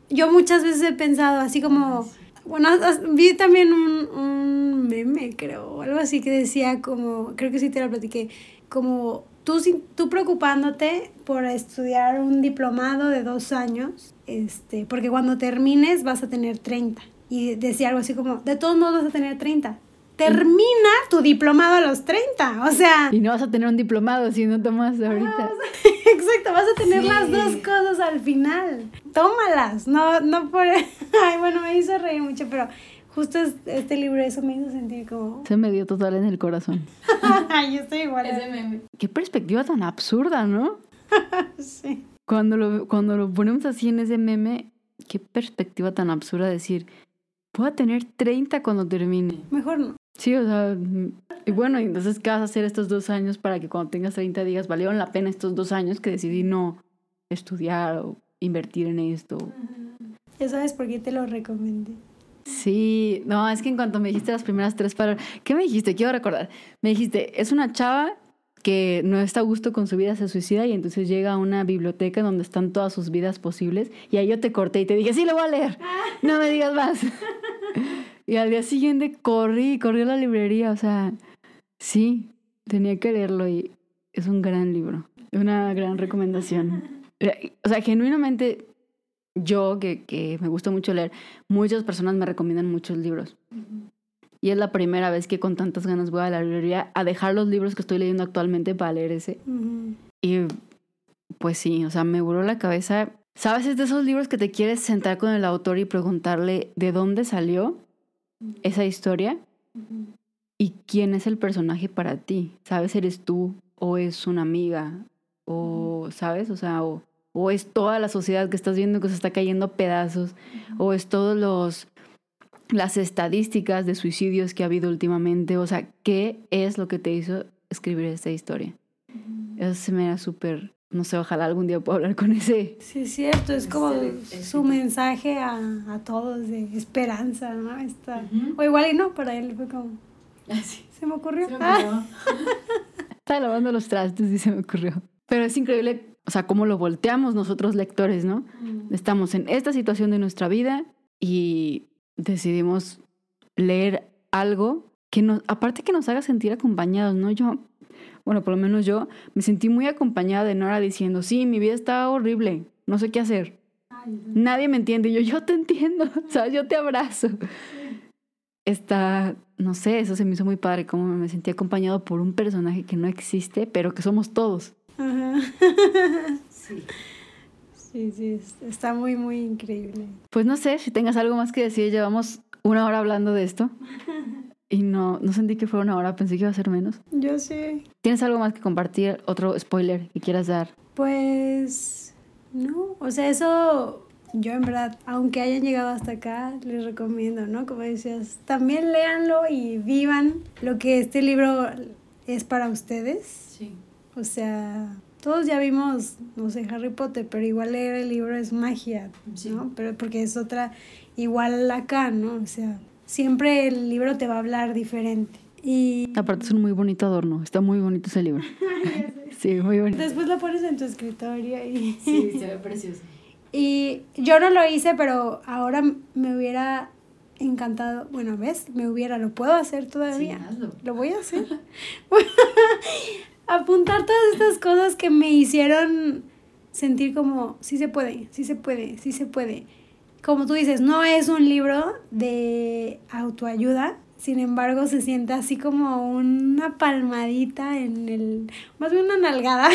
yo muchas veces he pensado así como, bueno, as- vi también un, un meme, creo, algo así que decía como, creo que sí te lo platiqué, como tú, tú preocupándote por estudiar un diplomado de dos años, este, porque cuando termines vas a tener 30. Y decía algo así como, de todos modos vas a tener 30. Termina tu diplomado a los 30, o sea... Y no vas a tener un diplomado si no tomas ahorita. Exacto, vas a tener Sí. las dos cosas al final. Tómalas, no, no por... Ay, bueno, me hizo reír mucho, pero justo es- este libro eso me hizo sentir como... Se me dio total en el corazón. Yo estoy igual. Ese meme. Qué perspectiva tan absurda, ¿no? Sí. Cuando lo, cuando lo ponemos así en ese meme, qué perspectiva tan absurda decir, voy a tener 30 cuando termine. Mejor no. Sí, o sea, y bueno, y entonces, ¿qué vas a hacer estos dos años para que cuando tengas 30 digas, valieron la pena estos dos años que decidí no estudiar o invertir en esto? Ya sabes por qué te lo recomendé. Sí, no, es que en cuanto me dijiste las primeras tres palabras, ¿qué me dijiste? Quiero recordar. Me dijiste, es una chava que no está a gusto con su vida, se suicida y entonces llega a una biblioteca donde están todas sus vidas posibles y ahí yo te corté y te dije, sí, lo voy a leer, no me digas más. y al día siguiente corrí, corrí a la librería, o sea, sí, tenía que leerlo y es un gran libro, una gran recomendación. O sea, genuinamente yo, que, que me gusta mucho leer, muchas personas me recomiendan muchos libros. Y es la primera vez que con tantas ganas voy a la librería a dejar los libros que estoy leyendo actualmente para leer ese. Y pues sí, o sea, me voló la cabeza. ¿Sabes? Es de esos libros que te quieres sentar con el autor y preguntarle de dónde salió esa historia y quién es el personaje para ti. ¿Sabes? ¿Eres tú o es una amiga? O, ¿sabes? O sea, o, o es toda la sociedad que estás viendo que se está cayendo a pedazos, o es todos los las estadísticas de suicidios que ha habido últimamente, o sea, ¿qué es lo que te hizo escribir esta historia? Eso se me da súper, no sé, ojalá algún día pueda hablar con ese. Sí, es cierto, es como Excelente, su mensaje a, a todos de esperanza, ¿no? Está... Ujú. O igual y no, para él fue como, Así. se me ocurrió. Se me Ah, olvidó. Estaba lavando los trastes y se me ocurrió. Pero es increíble, o sea, cómo lo volteamos nosotros lectores, ¿no? Estamos en esta situación de nuestra vida y decidimos leer algo que nos, aparte que nos haga sentir acompañados, ¿no? Yo, bueno, por lo menos yo me sentí muy acompañada de Nora diciendo, sí, mi vida está horrible, no sé qué hacer. Nadie me entiende. Y yo, yo te entiendo, o sea, yo te abrazo. Está, no sé, eso se me hizo muy padre, como me sentí acompañado por un personaje que no existe, pero que somos todos. Ajá. Sí. Sí, sí, es- está muy, muy increíble. Pues no sé si tengas algo más que decir. Llevamos una hora hablando de esto y no, no sentí que fuera una hora, pensé que iba a ser menos. Yo sí. ¿Tienes algo más que compartir? ¿Otro spoiler que quieras dar? Pues no, o sea, eso yo en verdad, aunque hayan llegado hasta acá, les recomiendo, ¿no? Como decías, también léanlo y vivan lo que este libro es para ustedes. Sí. O sea, todos ya vimos, no sé, Harry Potter, pero igual leer el libro es magia, Sí. ¿no? Pero porque es otra, igual acá, ¿no? O sea, siempre el libro te va a hablar diferente. Y Aparte es un muy bonito adorno, está muy bonito ese libro. Sí, muy bonito. después lo pones en tu escritorio y... Sí, se ve precioso. Y yo no lo hice, pero ahora me hubiera encantado. Bueno, ¿ves? Me hubiera, lo puedo hacer todavía. Sí, hazlo. Lo voy a hacer. Apuntar todas estas cosas que me hicieron sentir como, sí se puede, sí se puede, sí se puede. Como tú dices, no es un libro de autoayuda, sin embargo se siente así como una palmadita en el, más bien una nalgada,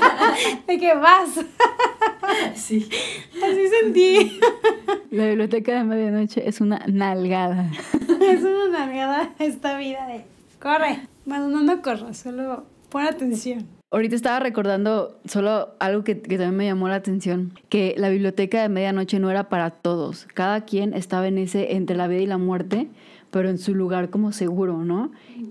de que vas. Sí. Así sentí. La biblioteca de medianoche es una nalgada. es una nalgada esta vida de corre. Bueno, no, no corras, solo pon atención. Ahorita estaba recordando solo algo que, que también me llamó la atención, que la biblioteca de medianoche no era para todos. Cada quien estaba en ese entre la vida y la muerte, pero en su lugar como seguro, ¿no?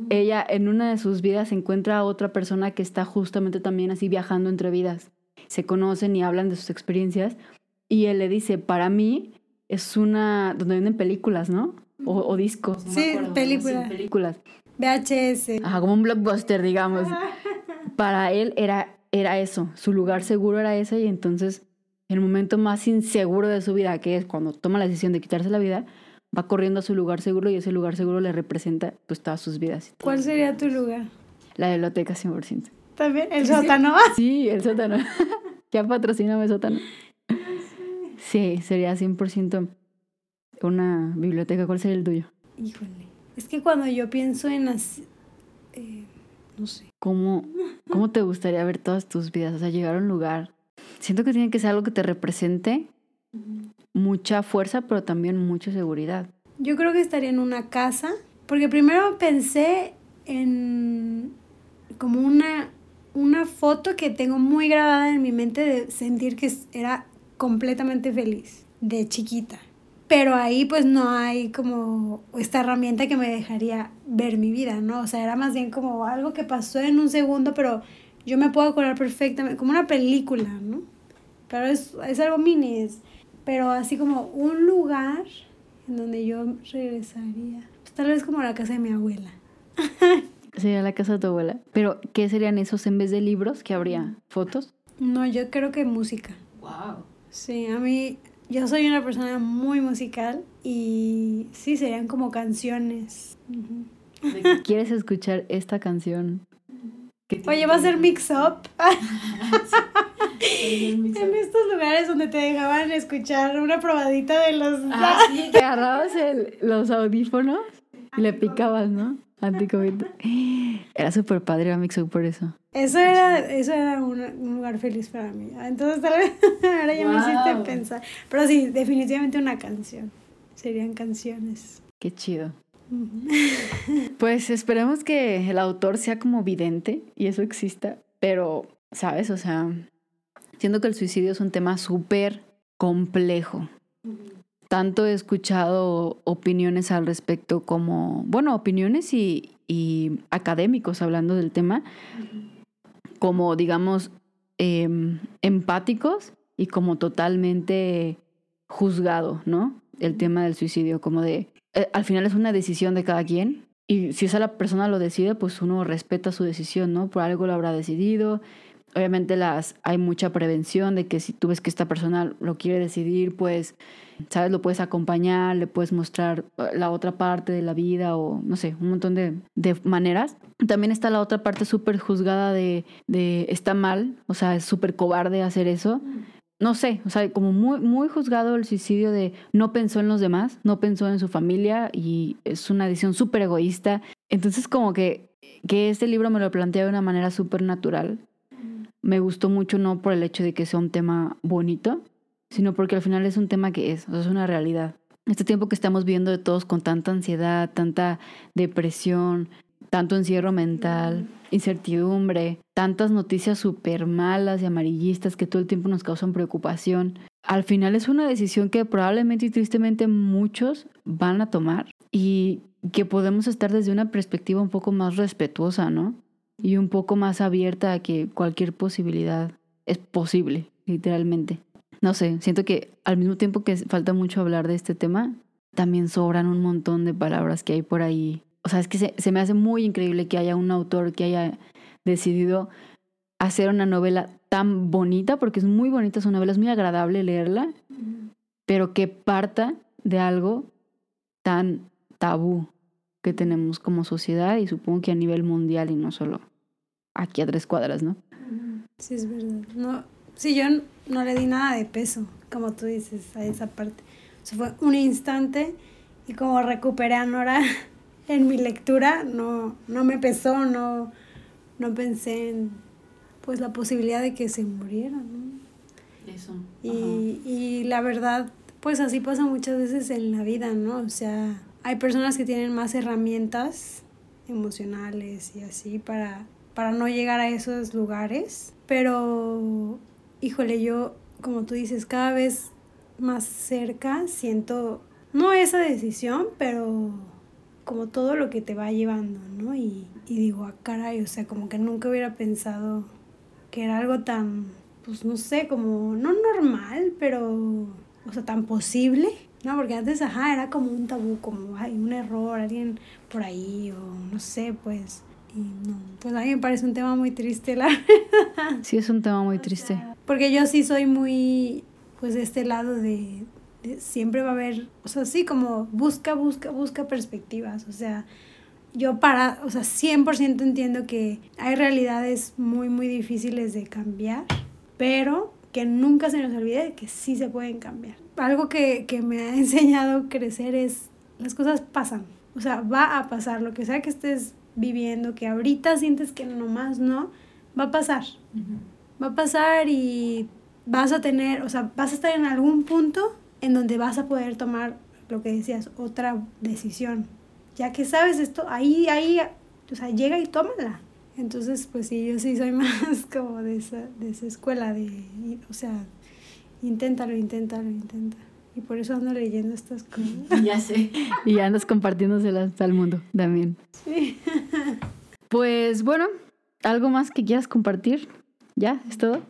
Ella en una de sus vidas encuentra a otra persona que está justamente también así viajando entre vidas. Se conocen y hablan de sus experiencias y él le dice, para mí es una, donde venden películas, ¿no? O, o discos, No Sí, acuerdo, película. sí, películas. VHS. Ajá, como un blockbuster, digamos. Para él era, era eso, su lugar seguro era ese y entonces en el momento más inseguro de su vida, que es cuando toma la decisión de quitarse la vida, va corriendo a su lugar seguro y ese lugar seguro le representa pues todas sus vidas. ¿Cuál sería tu lugar? La biblioteca 100%. ¿También? ¿El sótano? Sí, el sótano. ya patrocíname sótano. Sí, sería 100% una biblioteca. ¿Cuál sería el tuyo? Híjole. Es que cuando yo pienso en las... eh, no sé. ¿Cómo, ¿Cómo te gustaría ver todas tus vidas? O sea, llegar a un lugar. Siento que tiene que ser algo que te represente mucha fuerza, pero también mucha seguridad. Yo creo que estaría en una casa, porque primero pensé en como una, una foto que tengo muy grabada en mi mente de sentir que era completamente feliz de chiquita. Pero ahí pues no hay como esta herramienta que me dejaría ver mi vida, ¿no? O sea, era más bien como algo que pasó en un segundo, pero yo me puedo acordar perfectamente, como una película, ¿no? Pero es, es algo mini, es- pero así como un lugar en donde yo regresaría. Pues, tal vez como la casa de mi abuela. Sería la casa de tu abuela. Pero, ¿qué serían esos en vez de libros? ¿Qué habría? ¿Fotos? No, yo creo que música. Wow. Sí, a mí, yo soy una persona muy musical y sí, serían como canciones. ¿Quieres escuchar esta canción? Oye, va a ser mix-up En en estos lugares donde te dejaban escuchar una probadita de los... Ah, sí. Te agarrabas el- los audífonos y le picabas, ¿no? Anticovid. Era súper padre era Mixo por eso. Eso era, eso era un, un lugar feliz para mí. Entonces tal vez ahora ya me hiciste pensar. Pero sí, definitivamente una canción. Serían canciones. Qué chido. Pues esperemos que el autor sea como vidente y eso exista, pero, ¿sabes? O sea, siento que el suicidio es un tema súper complejo. Tanto he escuchado opiniones al respecto como, bueno, opiniones y, y académicos hablando del tema, como, digamos, em, empáticos y como totalmente juzgado, ¿no? El tema del suicidio, como de, eh, al final es una decisión de cada quien y si esa la persona lo decide, pues uno respeta su decisión, ¿no? Por algo lo habrá decidido. Obviamente las hay mucha prevención de que si tú ves que esta persona lo quiere decidir, pues, sabes, lo puedes acompañar, le puedes mostrar eh, la otra parte de la vida o no sé, un montón de, de maneras. También está la otra parte súper juzgada de, de está mal, o sea, es súper cobarde hacer eso no sé, o sea, como muy, muy juzgado el suicidio de no pensó en los demás, no pensó en su familia y es una decisión súper egoísta. Entonces como que, que este libro me lo plantea de una manera súper natural. Me gustó mucho no por el hecho de que sea un tema bonito, sino porque al final es un tema que es, o es una realidad. Este tiempo que estamos viendo de todos con tanta ansiedad, tanta depresión, tanto encierro mental, incertidumbre, tantas noticias súper malas y amarillistas que todo el tiempo nos causan preocupación. Al final es una decisión que probablemente y tristemente muchos van a tomar y que podemos estar desde una perspectiva un poco más respetuosa, ¿no? Y un poco más abierta a que cualquier posibilidad es posible, literalmente. No sé, siento que al mismo tiempo que falta mucho hablar de este tema, también sobran un montón de palabras que hay por ahí. O sea, es que se, se me hace muy increíble que haya un autor que haya decidido hacer una novela tan bonita, porque es muy bonita su novela, es muy agradable leerla, pero que parta de algo tan tabú que tenemos como sociedad y supongo que a nivel mundial y no solo aquí a tres cuadras, ¿no? Sí, es verdad. No, sí, yo no le di nada de peso, como tú dices, a esa parte. O sea, fue un instante y como recuperé a Nora en mi lectura, no, no me pesó, no, no pensé en pues la posibilidad de que se muriera, ¿no? Eso. Y, y la verdad, pues así pasa muchas veces en la vida, ¿no? O sea, hay personas que tienen más herramientas emocionales y así para, para no llegar a esos lugares. Pero, híjole, yo, como tú dices, cada vez más cerca siento, no esa decisión, pero como todo lo que te va llevando, ¿no? Y, y digo, ah, caray, o sea, como que nunca hubiera pensado que era algo tan, pues no sé, como, no normal, pero, o sea, tan posible, ¿no? Porque antes, ajá, era como un tabú, como, hay un error, alguien por ahí, o no sé, pues, y no, pues a mí me parece un tema muy triste, la Sí, es un tema muy triste. porque yo sí soy muy, pues este lado de, de siempre va a haber, o sea, sí, como busca, busca, busca perspectivas, o sea, yo para, o sea, 100% entiendo que hay realidades muy, muy difíciles de cambiar, pero que nunca se nos olvide que sí se pueden cambiar. Algo que, que me ha enseñado crecer es, las cosas pasan, o sea, va a pasar, lo que sea que estés viviendo, que ahorita sientes que nomás no, va a pasar. Va a pasar y vas a tener, o sea, vas a estar en algún punto en donde vas a poder tomar lo que decías, otra decisión. Ya que sabes esto, ahí, ahí, o sea, llega y tómala. Entonces, pues sí, yo sí soy más como de esa, de esa escuela, de, o sea, inténtalo, inténtalo, inténtalo. Y por eso ando leyendo estas cosas. Ya sé. Y andas compartiéndoselas al mundo también. Sí. Pues bueno, ¿algo más que quieras compartir? ¿Ya? ¿Es todo?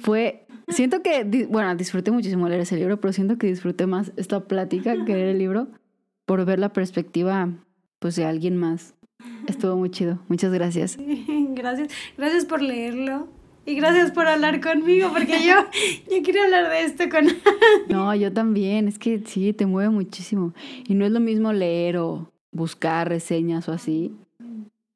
Fue. Siento que, bueno, disfruté muchísimo leer ese libro, pero siento que disfruté más esta plática que leer el libro por ver la perspectiva, pues, de alguien más. Estuvo muy chido. Muchas gracias. Gracias, gracias por leerlo. Y gracias por hablar conmigo, porque yo, yo quiero hablar de esto con... No, yo también. Es que sí, te mueve muchísimo. Y no es lo mismo leer o buscar reseñas o así.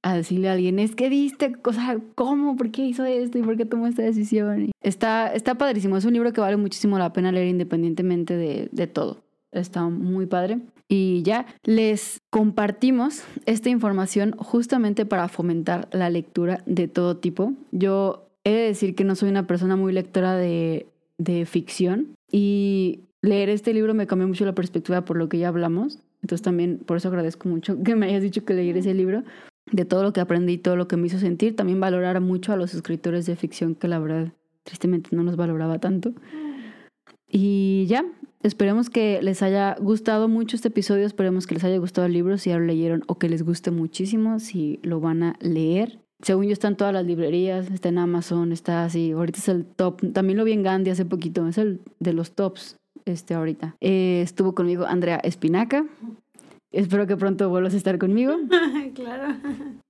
A decirle a alguien, es que viste, o sea, ¿cómo? ¿Por qué hizo esto? ¿Y por qué tomó esta decisión? Y Está, está padrísimo. Es un libro que vale muchísimo la pena leer independientemente de, de todo. Está muy padre. Y ya les compartimos esta información justamente para fomentar la lectura de todo tipo. Yo he de decir que no soy una persona muy lectora de, de ficción y leer este libro me cambió mucho la perspectiva por lo que ya hablamos. Entonces también por eso agradezco mucho que me hayas dicho que leyera ese libro, de todo lo que aprendí, todo lo que me hizo sentir. También valorar mucho a los escritores de ficción que la verdad tristemente no los valoraba tanto. Y ya, esperemos que les haya gustado mucho este episodio, esperemos que les haya gustado el libro, si ya lo leyeron o que les guste muchísimo, si lo van a leer. Según yo está en todas las librerías, está en Amazon, está así, ahorita es el top, también lo vi en Gandhi hace poquito, es el de los tops este ahorita. Eh, estuvo conmigo Andrea Espinaca, espero que pronto vuelvas a estar conmigo. claro.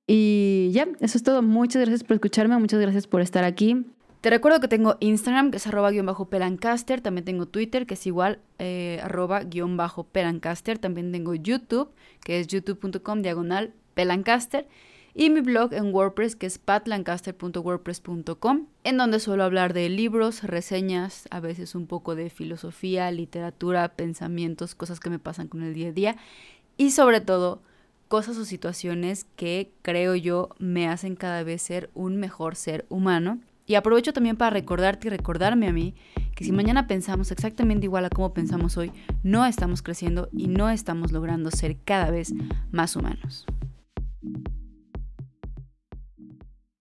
Y ya, eso es todo. Muchas gracias por escucharme, muchas gracias por estar aquí. Te recuerdo que tengo Instagram, que es arroba guion bajo pelancaster. También tengo Twitter, que es igual, eh, arroba guion bajo pelancaster. También tengo YouTube, que es youtube.com diagonal pelancaster. Y mi blog en WordPress, que es patlancaster.wordpress.com, en donde suelo hablar de libros, reseñas, a veces un poco de filosofía, literatura, pensamientos, cosas que me pasan con el día a día. Y sobre todo, cosas o situaciones que creo yo me hacen cada vez ser un mejor ser humano. Y aprovecho también para recordarte y recordarme a mí que si mañana pensamos exactamente igual a como pensamos hoy, no estamos creciendo y no estamos logrando ser cada vez más humanos.